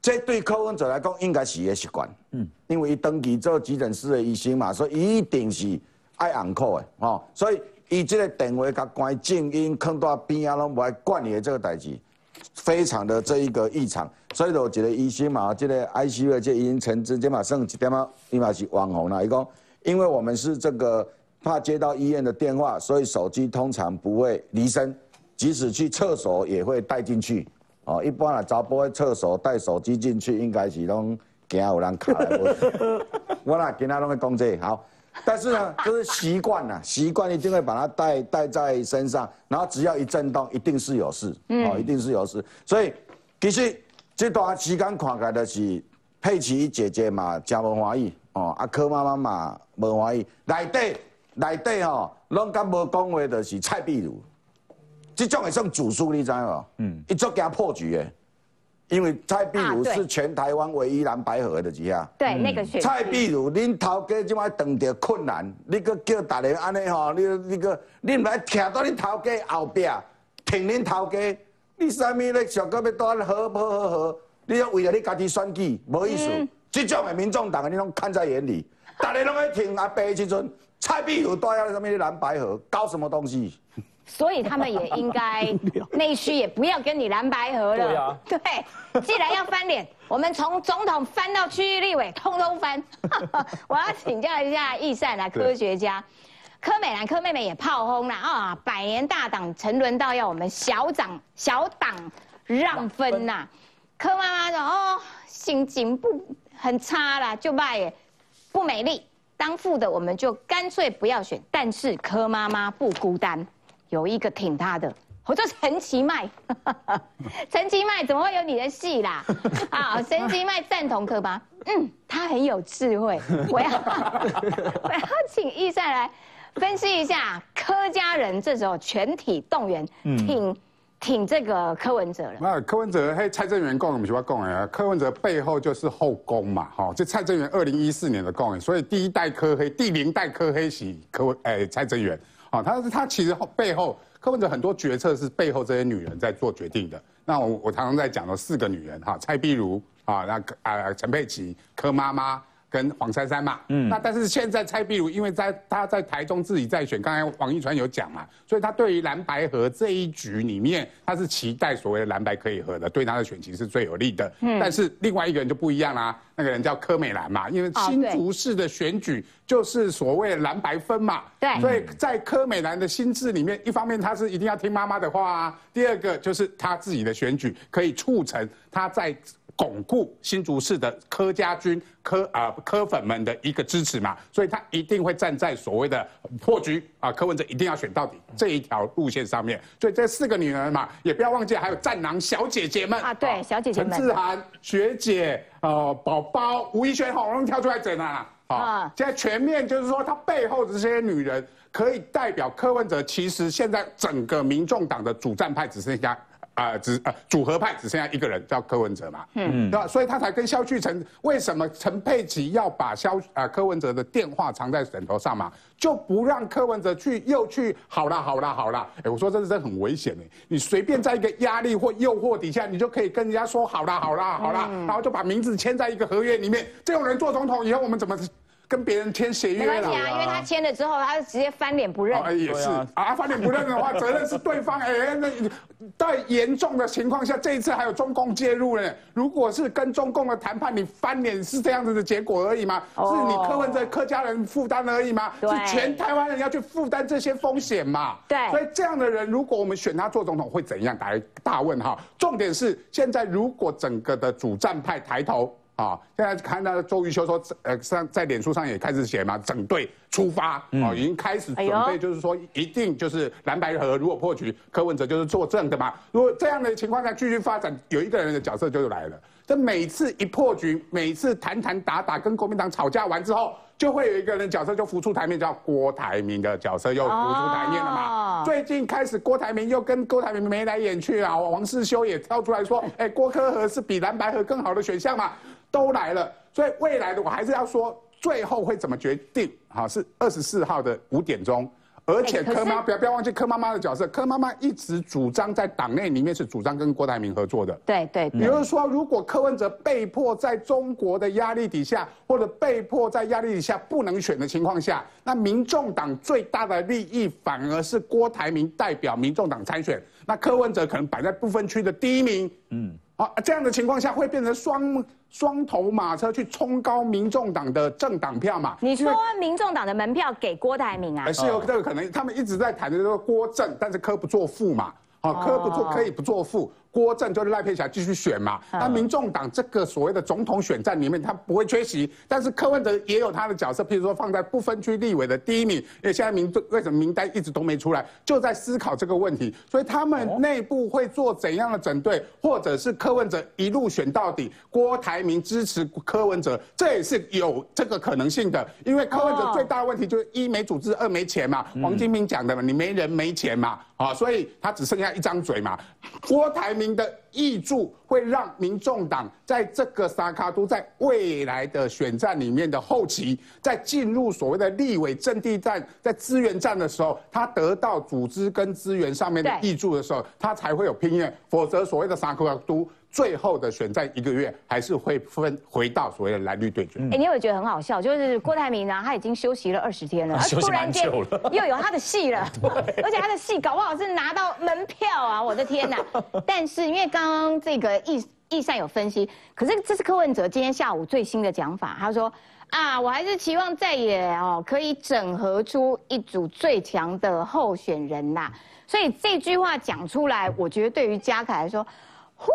这对柯文哲来讲，应该是个习惯，嗯，因为伊登记做急诊室的医生嘛，所以一定是爱按扣的，哦，所以伊这个电话甲关静音，放到边啊，拢无爱管你的这个代志，非常的这一个异常，所以就一个医生嘛，这个 ICU 的这医生陈志，这嘛算一点啊，伊嘛是网红啦，伊讲，因为我们是这个怕接到医院的电话，所以手机通常不会离身，即使去厕所也会带进去。哦，一般啊，查甫的厕所带手机进去，应该是拢惊有人卡来。我 (laughs) 啦，今仔拢会讲这好，但是呢，就是习惯了，(laughs) 习惯一定会把它带带在身上，然后只要一震动，一定是有事，哦，一定是有事。所以其实这段时间看起来就是佩奇姐姐嘛，真无欢喜哦，阿柯妈妈嘛无欢喜，内底内底吼，拢敢无讲话，就是蔡壁如。这种也算主书，你知无？嗯，一足惊破局诶，因为蔡壁如是全台湾唯一蓝白河的几下。对，那个是。蔡壁如，恁头家即摆碰着困难，你个叫大家安尼吼，你你个你唔来徛到恁头家后壁，挺恁头家，你啥物咧？上个要多好好好好，你要为了你家己选举，无意思。这种的民众党，你拢看在眼里，大家拢爱挺阿伯时阵，蔡壁如带了什么蓝白河，搞什么东西？所以他们也应该 (laughs) 内需也不要跟你蓝白合了。对对，既然要翻脸，我们从总统翻到区域立委，通通翻。(laughs) 我要请教一下易善啊，科学家柯美兰柯妹妹也炮轰了啊，百年大党沉沦到要我们小党小党让分呐。柯妈妈说哦，心情不很差啦，就骂也不美丽，当副的我们就干脆不要选。但是柯妈妈不孤单。有一个挺她的，我叫陈其迈，(laughs) 陈其迈怎么会有你的戏啦？啊，陈其迈赞同柯吗？嗯，他很有智慧。我要我要请易善来分析一下柯家人这时候全体动员挺挺这个柯文哲了。那柯文哲嘿，蔡正元共，我们喜欢讲哎，柯文哲背后就是后宫嘛，哈，这蔡正元二零一四年的讲，所以第一代柯黑，第零代柯黑是柯文哎蔡正元。啊，他他其实背后柯文哲很多决策是背后这些女人在做决定的。那我我常常在讲的四个女人哈，蔡碧如啊，那啊陈佩琪、柯妈妈。跟黄珊珊嘛，嗯，那但是现在蔡壁如因为在他在台中自己在选，刚才王一川有讲嘛，所以他对于蓝白河这一局里面，他是期待所谓的蓝白可以合的，对他的选情是最有利的。嗯，但是另外一个人就不一样啦，那个人叫柯美兰嘛，因为新竹市的选举就是所谓的蓝白分嘛，对，所以在柯美兰的心智里面，一方面他是一定要听妈妈的话啊，第二个就是他自己的选举可以促成他在。巩固新竹市的柯家军、柯啊柯粉们的一个支持嘛，所以他一定会站在所谓的破局啊，柯文哲一定要选到底这一条路线上面。所以这四个女人嘛，也不要忘记还有战狼小姐姐们啊，对，小姐姐们，陈志涵学姐、呃宝宝、吴怡萱，好容易跳出来整啊，好，现在全面就是说，他背后的这些女人可以代表柯文哲，其实现在整个民众党的主战派只剩下。啊，只啊组合派只剩下一个人叫柯文哲嘛，嗯，对吧？所以他才跟萧旭成，为什么陈佩琪要把萧啊柯文哲的电话藏在枕头上嘛，就不让柯文哲去又去好了好了好了，哎，我说这是真很危险哎，你随便在一个压力或诱惑底下，你就可以跟人家说好了好了好了，然后就把名字签在一个合约里面，这种人做总统以后我们怎么？跟别人签协约了。没关系啊，因为他签了之后，他就直接翻脸不认。也是啊，翻脸不认的话，责任是对方。(laughs) 哎，那在严重的情况下，这一次还有中共介入呢。如果是跟中共的谈判，你翻脸是这样子的结果而已吗？是你柯文哲客家人负担而已吗？是全台湾人要去负担这些风险嘛？对。所以这样的人，如果我们选他做总统，会怎样？打大问号。重点是现在，如果整个的主战派抬头。啊，现在看到周瑜修说，呃，上在脸书上也开始写嘛，整队出发，哦，已经开始准备，就是说一定就是蓝白河如果破局，柯文哲就是作证的嘛。如果这样的情况下继续发展，有一个人的角色就来了。这每次一破局，每次谈谈打打跟国民党吵架完之后，就会有一个人角色就浮出台面，叫郭台铭的角色又浮出台面了嘛。最近开始，郭台铭又跟郭台铭眉来眼去啊，王世修也跳出来说，哎，郭科和是比蓝白河更好的选项嘛。都来了，所以未来的我还是要说，最后会怎么决定？好，是二十四号的五点钟，而且柯妈不要不要忘记柯妈妈的角色，柯妈妈一直主张在党内里面是主张跟郭台铭合作的。对对，比如说，如果柯文哲被迫在中国的压力底下，或者被迫在压力底下不能选的情况下，那民众党最大的利益反而是郭台铭代表民众党参选，那柯文哲可能摆在不分区的第一名。嗯。啊，这样的情况下会变成双双头马车去冲高民众党的政党票嘛？你说民众党的门票给郭台铭啊？是有这个可能，他们一直在谈的就是郭正，但是柯不做副嘛？好，柯不做可以不做副。郭正就是赖佩霞继续选嘛，那民众党这个所谓的总统选战里面，他不会缺席，但是柯文哲也有他的角色，譬如说放在不分区立委的第一名，因为现在民为什么名单一直都没出来，就在思考这个问题，所以他们内部会做怎样的整队，或者是柯文哲一路选到底，郭台铭支持柯文哲，这也是有这个可能性的，因为柯文哲最大的问题就是一没组织，二没钱嘛，黄金明讲的嘛，你没人没钱嘛，啊，所以他只剩下一张嘴嘛，郭台。民的益助会让民众党在这个沙卡都在未来的选战里面的后期，在进入所谓的立委阵地战、在资源战的时候，他得到组织跟资源上面的益助的时候，他才会有拼愿，否则所谓的沙卡都。最后的选战一个月还是会分回到所谓的蓝绿对决。哎，你有没有觉得很好笑？就是郭台铭呢，他已经休息了二十天了，突然间又有他的戏了，(laughs) 而且他的戏搞不好是拿到门票啊！我的天哪！(laughs) 但是因为刚刚这个易易善有分析，可是这是柯文哲今天下午最新的讲法，他说啊，我还是期望在野哦可以整合出一组最强的候选人呐。所以这句话讲出来，我觉得对于嘉凯来说，呼。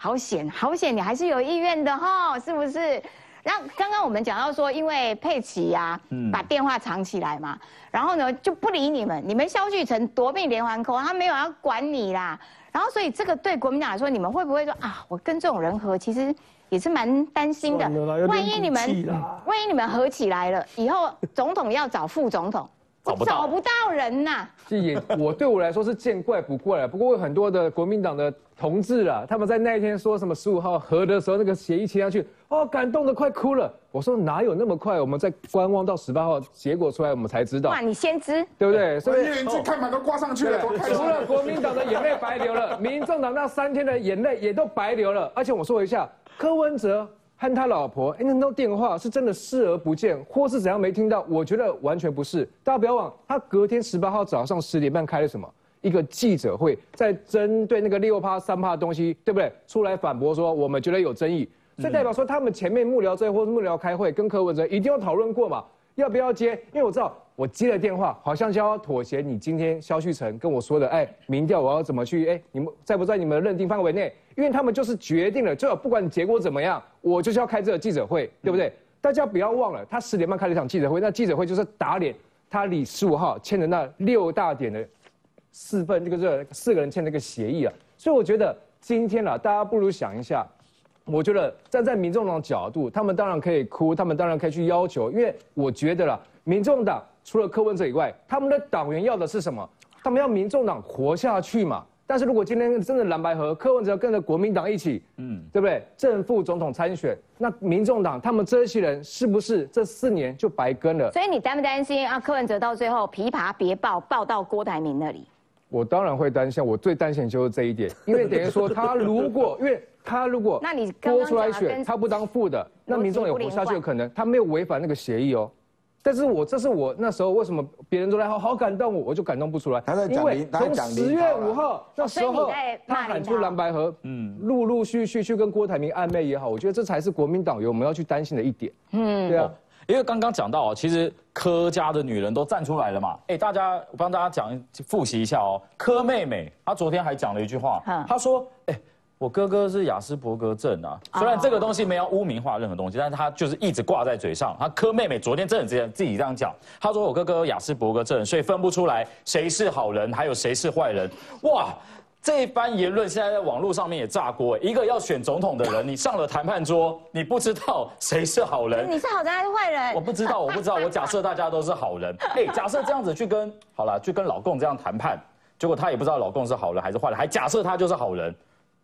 好险，好险！你还是有意愿的哈，是不是？然后刚刚我们讲到说，因为佩奇呀，把电话藏起来嘛，然后呢就不理你们，你们萧旭成夺命连环扣，他没有要管你啦。然后所以这个对国民党来说，你们会不会说啊，我跟这种人和，其实也是蛮担心的。万一你们，万一你们合起来了，以后总统要找副总统。找不到人呐！这也 (laughs) 我对我来说是见怪不怪了。不过有很多的国民党的同志啊，他们在那一天说什么十五号和的时候，那个协议签下去，哦，感动的快哭了。我说哪有那么快？我们在观望到十八号结果出来，我们才知道。哇，你先知，对不对？所以连去看板都挂上去了，除了国民党的眼泪白流了，(laughs) 民众党那三天的眼泪也都白流了。而且我说一下，柯文哲。和他老婆，哎，那通电话是真的视而不见，或是怎样没听到？我觉得完全不是。大家不要忘，他隔天十八号早上十点半开了什么一个记者会，在针对那个六趴三趴的东西，对不对？出来反驳说我们觉得有争议，所以代表说他们前面幕僚这或是幕僚开会跟柯文哲一定要讨论过嘛，要不要接？因为我知道。我接了电话，好像就要妥协。你今天肖旭成跟我说的，哎，民调我要怎么去？哎，你们在不在你们的认定范围内？因为他们就是决定了，就不管结果怎么样，我就是要开这个记者会，对不对？大家不要忘了，他十点半开了一场记者会，那记者会就是打脸他李十五号签的那六大点的四份，这个这四个人签那个协议啊。所以我觉得今天啊，大家不如想一下，我觉得站在民众党角度，他们当然可以哭，他们当然可以去要求，因为我觉得啦，民众党。除了柯文哲以外，他们的党员要的是什么？他们要民众党活下去嘛？但是如果今天真的蓝白合，柯文哲跟着国民党一起，嗯，对不对？正副总统参选，那民众党他们这些人是不是这四年就白跟了？所以你担不担心啊？柯文哲到最后琵琶别抱，抱到郭台铭那里？我当然会担心，我最担心就是这一点，因为等于说他如果因为。他如果那你多出来选，他不当副的，那民众也活下去的可能，他没有违反那个协议哦。但是我这是我那时候为什么别人都在好好感动我，我就感动不出来。他在讲林，他从十月五号那时候他喊出蓝白河，嗯，陆陆续续去跟郭台铭暧昧也好，我觉得这才是国民党有我们要去担心的一点。嗯，对啊，因为刚刚讲到哦，其实柯家的女人都站出来了嘛。哎，大家我帮大家讲复习一下哦，柯妹妹她昨天还讲了一句话，她说，哎。我哥哥是雅斯伯格症啊，虽然这个东西没有污名化任何东西，但是他就是一直挂在嘴上。他柯妹妹昨天真的直接自己这样讲，他说我哥哥有雅斯伯格症，所以分不出来谁是好人，还有谁是坏人。哇，这一番言论现在在网络上面也炸锅。一个要选总统的人，你上了谈判桌，你不知道谁是好人，你是好人还是坏人？我不知道，我不知道。我假设大家都是好人，哎，假设这样子去跟好了，去跟老共这样谈判，结果他也不知道老公是好人还是坏人，还假设他就是好人。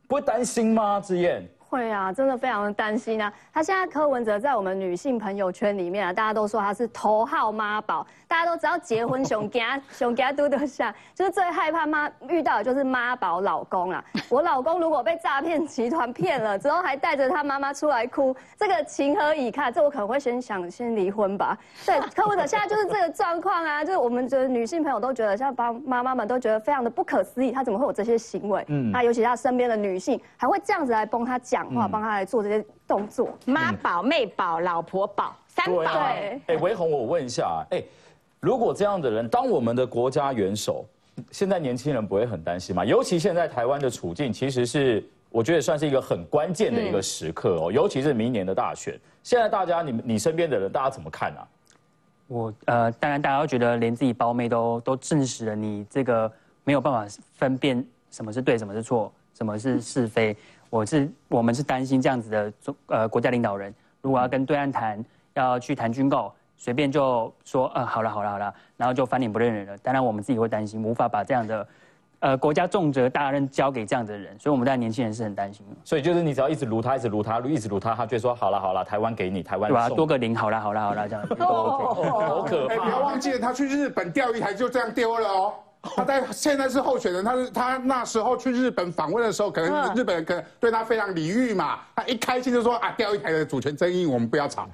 不会担心吗？志燕会啊，真的非常的担心啊。他现在柯文哲在我们女性朋友圈里面啊，大家都说他是头号妈宝。大家都知道结婚熊家熊家嘟嘟下，就是最害怕妈遇到的就是妈宝老公啊。我老公如果被诈骗集团骗了之后，还带着他妈妈出来哭，这个情何以堪？这我可能会先想先离婚吧。对，柯文哲现在就是这个状况啊，就是我们觉得女性朋友都觉得，像帮妈妈们都觉得非常的不可思议，他怎么会有这些行为？嗯，那尤其他身边的女性还会这样子来帮他讲话，帮他来做这些动作，妈宝、妹宝、老婆宝，三宝。哎，维宏，我问一下，哎。如果这样的人当我们的国家元首，现在年轻人不会很担心吗？尤其现在台湾的处境，其实是我觉得算是一个很关键的一个时刻哦。尤其是明年的大选，现在大家你你身边的人，大家怎么看啊？我呃，当然大家都觉得连自己胞妹都都证实了，你这个没有办法分辨什么是对，什么是错，什么是是非。我是我们是担心这样子的中呃国家领导人，如果要跟对岸谈，要去谈军购。随便就说，呃，好了好了好了，然后就翻脸不认人了。当然我们自己会担心，无法把这样的，呃，国家重责大任交给这样的人，所以我们在年轻人是很担心的。所以就是你只要一直撸他，一直撸他，一直撸他，他就说好了好了，台湾给你，台湾对吧？多个零，好了好了好了，这样 (laughs) 都 OK。好可怕！不要忘记了，他去日本钓鱼台就这样丢了哦。他在现在是候选人，他是他那时候去日本访问的时候，可能日本人可能对他非常礼遇嘛，他一开心就说啊，钓鱼台的主权争议我们不要吵。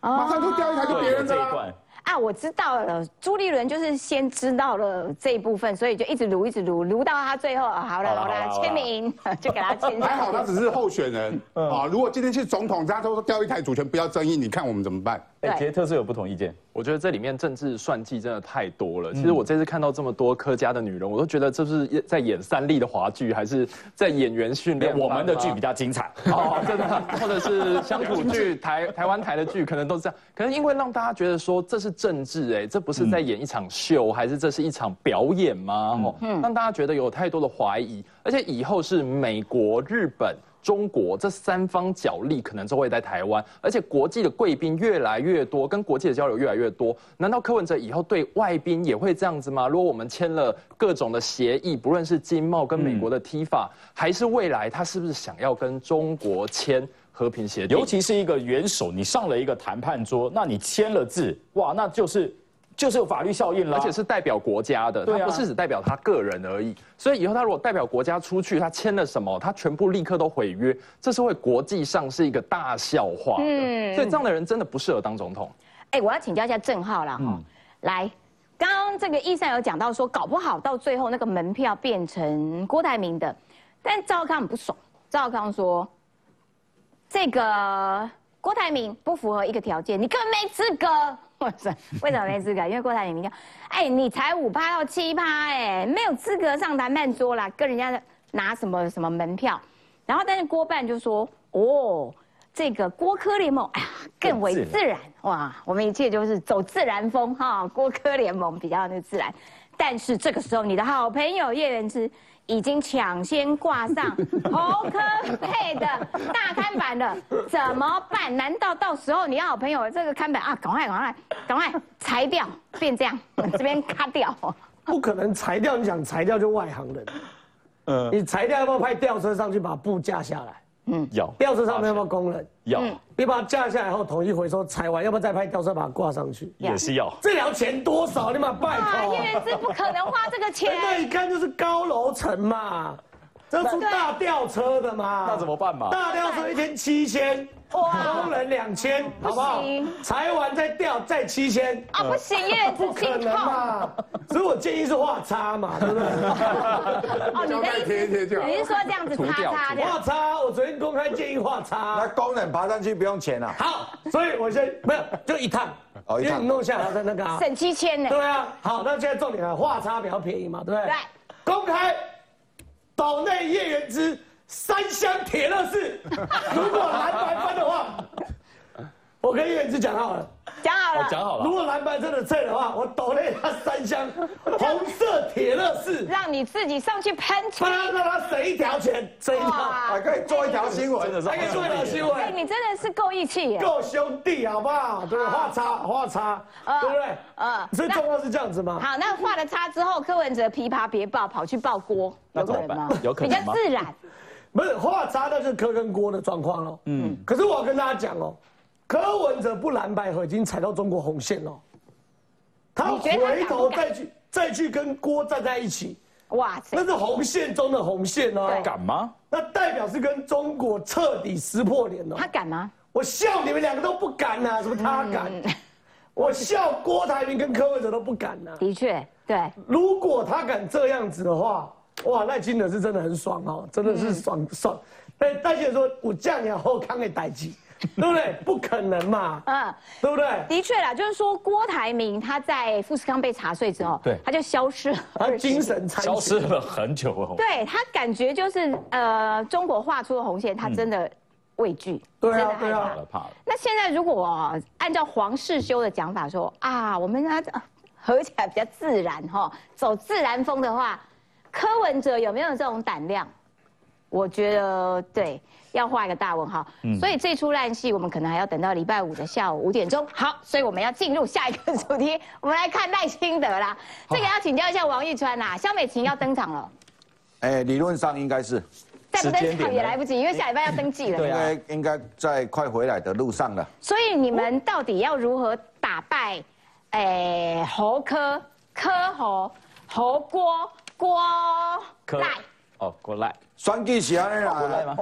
马上就钓一台就别人的了。啊，我知道了，朱立伦就是先知道了这一部分，所以就一直撸，一直撸，撸到他最后，好了好了，签名就给他签。还好他只是候选人啊，如果今天是总统，大家都说钓一台主权不要争议，你看我们怎么办？哎，杰特是有不同意见。我觉得这里面政治算计真的太多了。其实我这次看到这么多柯家的女人，我都觉得这是在演三立的华剧，还是在演员训练？我们的剧比较精彩哦，真的，或者是乡土剧、台 (laughs) 台湾台的剧，可能都是这样。可能因为让大家觉得说这是政治，哎，这不是在演一场秀，还是这是一场表演吗？哦，让大家觉得有太多的怀疑，而且以后是美国、日本。中国这三方角力可能都会在台湾，而且国际的贵宾越来越多，跟国际的交流越来越多。难道柯文哲以后对外宾也会这样子吗？如果我们签了各种的协议，不论是经贸跟美国的 T 法，还是未来他是不是想要跟中国签和平协定？尤其是一个元首，你上了一个谈判桌，那你签了字，哇，那就是。就是有法律效应了，而且是代表国家的，他不是只代表他个人而已。所以以后他如果代表国家出去，他签了什么，他全部立刻都毁约，这是会国际上是一个大笑话嗯。所以这样的人真的不适合当总统。哎，我要请教一下郑浩了哈，来，刚刚这个医生有讲到说，搞不好到最后那个门票变成郭台铭的，但赵康很不爽，赵康说，这个郭台铭不符合一个条件，你根本没资格。为什么没资格？因为郭台铭，哎，你才五趴到七趴，哎，没有资格上谈判桌啦，跟人家拿什么什么门票。然后，但是郭办就说，哦，这个郭科联盟，哎呀，更为自然，哇，我们一切就是走自然风哈，郭科联盟比较那自然。但是这个时候，你的好朋友叶元之。已经抢先挂上 (laughs) 侯科佩的大看板了，怎么办？难道到时候你要好朋友这个看板啊？赶快赶快赶快裁掉，变这样，这边卡掉。不可能裁掉，你想裁掉就外行人。嗯，你裁掉要不要派吊车上去把布架下来？嗯，要。吊车上面有没有工人？要。你把它架下来后统一回收，拆完要不要再派吊车把它挂上去？也是要。这条钱多少？你妈拜托。叶元之不可能花这个钱。那一看就是高楼层嘛。这出大吊车的嘛，那怎么办嘛？大吊车一天七千，工人两千，好不好？裁完再吊再七千啊，不行，叶子可能嘛。所以我建议是画叉嘛，对不对？(laughs) 哦，你的意思，你是说这样子叉叉画叉，我昨天公开建议画叉。那工人爬上去不用钱啊？好，所以我先没有，就一趟，因为你弄下来的那个省七千呢。对啊，好，那现在重点啊，画叉比较便宜嘛，对不对？对。公开，岛内叶元之三箱铁乐士，如果蓝白分的话，我跟叶元之讲好了。讲好了，讲好了。如果蓝白真的脆的话，我抖内他三箱 (laughs) 红色铁乐士，让你自己上去喷出，让他省一条钱，省一条，还可以做一条新闻，还可以做一条新闻。哎，你真的是够义气耶，够兄弟，好不好？对，画叉，画叉，对不对？嗯，最重要是这样子吗？好，那画了叉之后，柯文哲琵琶别抱，跑去抱锅，有可能吗？有可能比较自然。不是画叉，那是柯跟锅的状况喽。嗯，可是我要跟大家讲哦。柯文哲不蓝白合已经踩到中国红线了，他回头再去再去跟郭站在一起，哇，那是红线中的红线哦。敢吗？那代表是跟中国彻底撕破脸了。他敢吗？我笑你们两个都不敢呐，什么他敢？(laughs) 我笑郭台铭跟柯文哲都不敢呐。的确，对。如果他敢这样子的话，哇，赖清德是真的很爽哦，真的是爽爽。但戴先生说，我这样年后康给代击。(laughs) 对不对？不可能嘛，嗯，对不对？的确啦，就是说郭台铭他在富士康被查税之后，对，他就消失了，他精神消失了很久哦。对他感觉就是呃，中国画出的红线，他真的畏惧，对啊，对啊，怕了。那现在如果按照黄世修的讲法说啊，我们他合起来比较自然哈，走自然风的话，柯文哲有没有这种胆量？我觉得对。要画一个大问号，所以这出烂戏我们可能还要等到礼拜五的下午五点钟。好，所以我们要进入下一个主题，我们来看赖清德啦。这个要请教一下王玉川啦，肖美琴要登场了。哎，理论上应该是，再不登场也来不及，因为下礼拜要登记了。对啊，应该在快回来的路上了。所以你们到底要如何打败？哎，侯科科侯侯郭郭赖哦，郭赖。选举是安尼啦，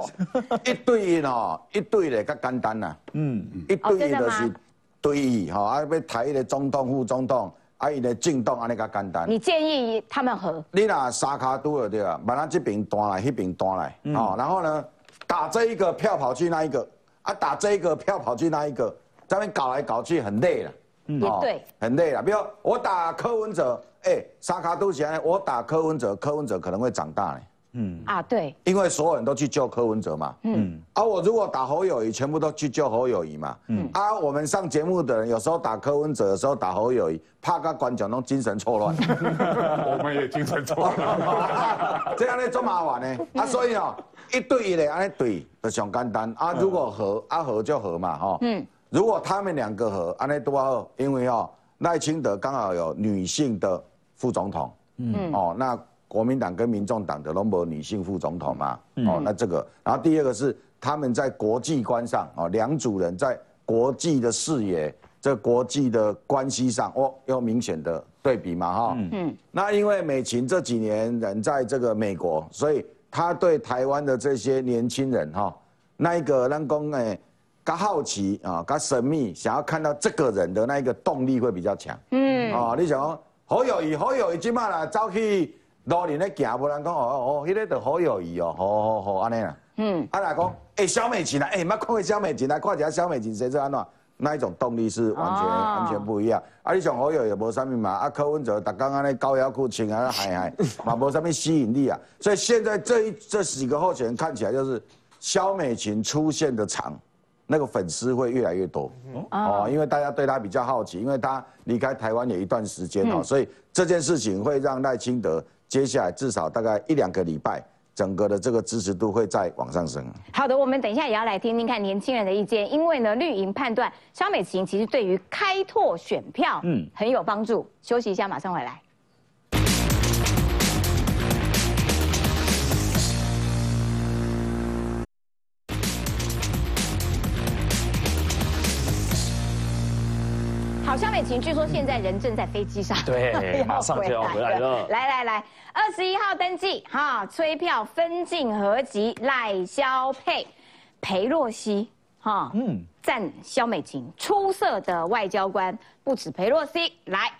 一对一哦，一对的较简单啦。嗯，一对一就是对伊吼，啊要抬一个总统、副总统，啊伊个政党安尼较简单。你建议他们和？你若三卡都了对啊，把他这边端来，那边端来，哦，然后呢，打这一个票跑去那一个，啊打这一个票跑去那一个，这边搞来搞去很累了。嗯，对，很累了。比如我打柯文哲，哎，三卡都起来，我打柯文哲，柯文哲可能会长大嘞。嗯。啊，对，因为所有人都去救柯文哲嘛，嗯，啊，我如果打侯友谊，全部都去救侯友谊嘛，嗯，啊，我们上节目的人有时候打柯文哲，有时候打侯友谊，怕个观众都精神错乱，(laughs) 我们也精神错乱，(laughs) 这样呢，做麻烦呢，啊，所以哦，一对一的安尼对就上简单，啊，如果和啊和就和嘛，哈，嗯，如果他们两个和安尼多好，因为哦，赖清德刚好有女性的副总统，嗯，哦，那。国民党跟民众党的龙博女性副总统嘛，哦，那这个，然后第二个是他们在国际观上，哦，两组人在国际的视野、这国际的关系上，哦，有明显的对比嘛，哈，嗯，那因为美琴这几年人在这个美国，所以他对台湾的这些年轻人，哈，那一个让公诶，他好奇啊，他神秘，想要看到这个人的那一个动力会比较强，嗯，啊，你想侯友谊，侯友谊，今嘛啦，走去。路年咧行，无人讲哦哦，迄个就好友谊哦，好好好安尼啦。嗯，啊来讲，哎，小美琴啊，哎，捌看过小美琴啊看一下小美琴谁做安怎？那一种动力是完全完全不一样。啊，你上好友也无啥物嘛，啊，柯文哲逐刚安尼高腰裤穿啊，(laughs) 嗨嗨，嘛无啥物吸引力啊。所以现在这一这几个候选人看起来就是肖美琴出现的场，那个粉丝会越来越多哦，因为大家对他比较好奇，因为他离开台湾有一段时间哦，所以这件事情会让赖清德。接下来至少大概一两个礼拜，整个的这个支持度会再往上升。好的，我们等一下也要来听听看年轻人的意见，因为呢，绿营判断肖美琴其实对于开拓选票，嗯，很有帮助。休息一下，马上回来。好，肖美美琴据说现在人正在飞机上，对，(laughs) 马上就要回来了。来来来，二十一号登记哈，催票分镜合集，赖肖佩、裴洛西哈，嗯，赞肖美琴出色的外交官，不止裴洛西来。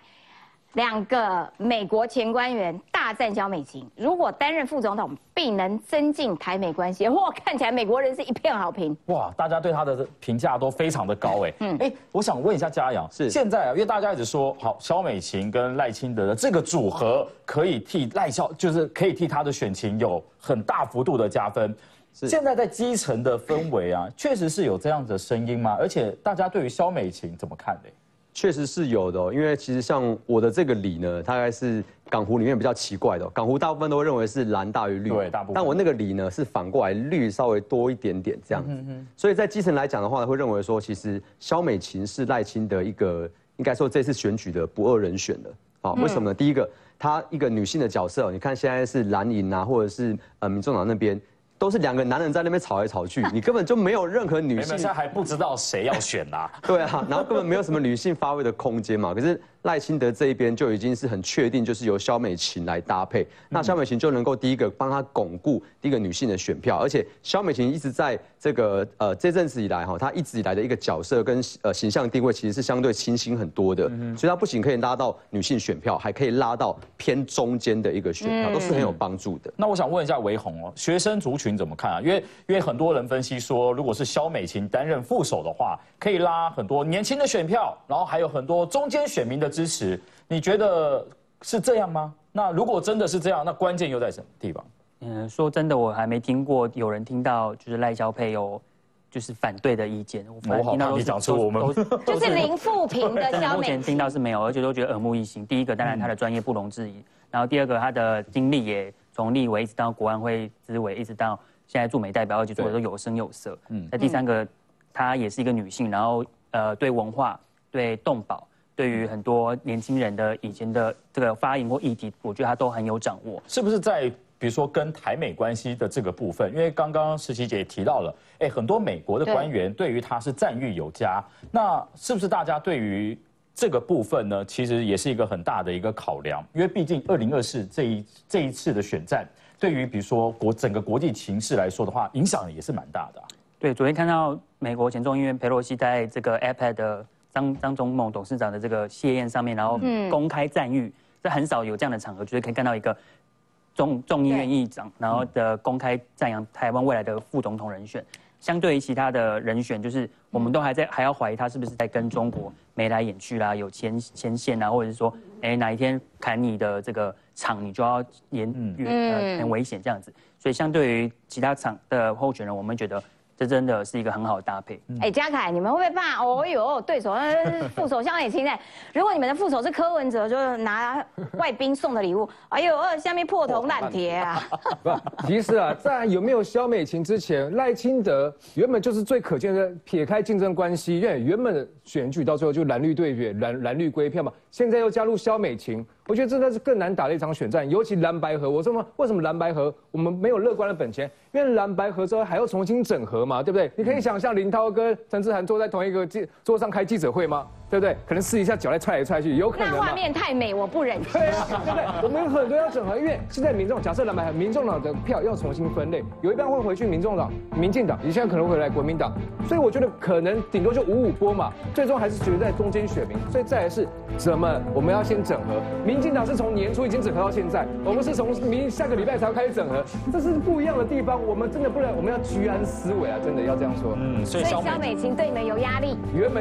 两个美国前官员大赞萧美琴，如果担任副总统，必能增进台美关系。哇，看起来美国人是一片好评。哇，大家对他的评价都非常的高哎。嗯，哎，我想问一下嘉阳，是现在啊，因为大家一直说，好，萧美琴跟赖清德的这个组合可以替赖萧，就是可以替他的选情有很大幅度的加分。现在在基层的氛围啊，确实是有这样的声音吗？而且大家对于萧美琴怎么看呢？确实是有的，因为其实像我的这个理呢，大概是港湖里面比较奇怪的。港湖大部分都会认为是蓝大于绿，对，大部分。但我那个理呢是反过来，绿稍微多一点点这样子。所以在基层来讲的话，会认为说，其实肖美琴是赖清德一个，应该说这次选举的不二人选的。好，为什么呢？第一个，她一个女性的角色，你看现在是蓝营啊，或者是呃民众党那边。都是两个男人在那边吵来吵去，(laughs) 你根本就没有任何女性。现在还不知道谁要选呐。(laughs) 对啊，然后根本没有什么女性发挥的空间嘛。可是。赖清德这一边就已经是很确定，就是由萧美琴来搭配，那萧美琴就能够第一个帮他巩固第一个女性的选票，而且萧美琴一直在这个呃这阵子以来哈，她一直以来的一个角色跟呃形象定位其实是相对清新很多的，所以她不仅可以拉到女性选票，还可以拉到偏中间的一个选票，都是很有帮助的。那我想问一下维红哦，学生族群怎么看啊？因为因为很多人分析说，如果是萧美琴担任副手的话，可以拉很多年轻的选票，然后还有很多中间选民的支持。你觉得是这样吗？那如果真的是这样，那关键又在什么地方？嗯，说真的，我还没听过有人听到就是赖萧佩有就是反对的意见。我好怕你讲出我们 (laughs) 就是零负评的萧美。目前听到是没有，而且都觉得耳目一新。第一个，当然他的专业不容置疑；然后第二个，他的经历也从立委一直到国安会资委，一直到现在驻美代表，而且做的都有声有色。嗯。那第三个，她也是一个女性，然后呃，对文化、对动保。对于很多年轻人的以前的这个发言或议题，我觉得他都很有掌握。是不是在比如说跟台美关系的这个部分？因为刚刚实习姐也提到了，哎，很多美国的官员对于他是赞誉有加。那是不是大家对于这个部分呢？其实也是一个很大的一个考量。因为毕竟二零二四这一这一次的选战，对于比如说国整个国际形势来说的话，影响也是蛮大的。对，昨天看到美国前众议院佩洛西在这个 iPad 的。张张忠谋董事长的这个谢宴上面，然后公开赞誉，这很少有这样的场合，就是可以看到一个众众议院议长，然后的公开赞扬台湾未来的副总统人选。相对于其他的人选，就是我们都还在还要怀疑他是不是在跟中国眉来眼去啦，有牵牵线啊，或者是说，哎，哪一天砍你的这个厂，你就要严呃很危险这样子。所以相对于其他厂的候选人，我们觉得。这真的是一个很好的搭配。哎，嘉凯，你们会不会怕？哦呦，对手那副手相美清在。(laughs) 如果你们的副手是柯文哲，就是拿外宾送的礼物。哎呦，下面破铜烂铁啊！不，其实啊，在有没有萧美琴之前，赖清德原本就是最可见的。撇开竞争关系，因为原本的选举到最后就蓝绿对决，蓝蓝绿归票嘛。现在又加入萧美琴。我觉得真的是更难打的一场选战，尤其蓝白河。我说嘛，为什么蓝白河我们没有乐观的本钱？因为蓝白河之后还要重新整合嘛，对不对？你可以想象林涛跟陈志涵坐在同一个记桌上开记者会吗？对不对？可能试一下脚来踹来踹去，有可能。那画面太美，我不忍。对啊，对不对？我们有很多要整合，因为现在民众假设蓝白民众党的票要重新分类，有一半会回去民众党、民进党，你现在可能会来国民党，所以我觉得可能顶多就五五波嘛，最终还是决在中间选民。所以再来是怎么我们要先整合？民进党是从年初已经整合到现在，我们是从明下个礼拜才要开始整合，这是不一样的地方。我们真的不能，我们要居安思危啊！真的要这样说。嗯，所以肖美琴对你们有压力。原本。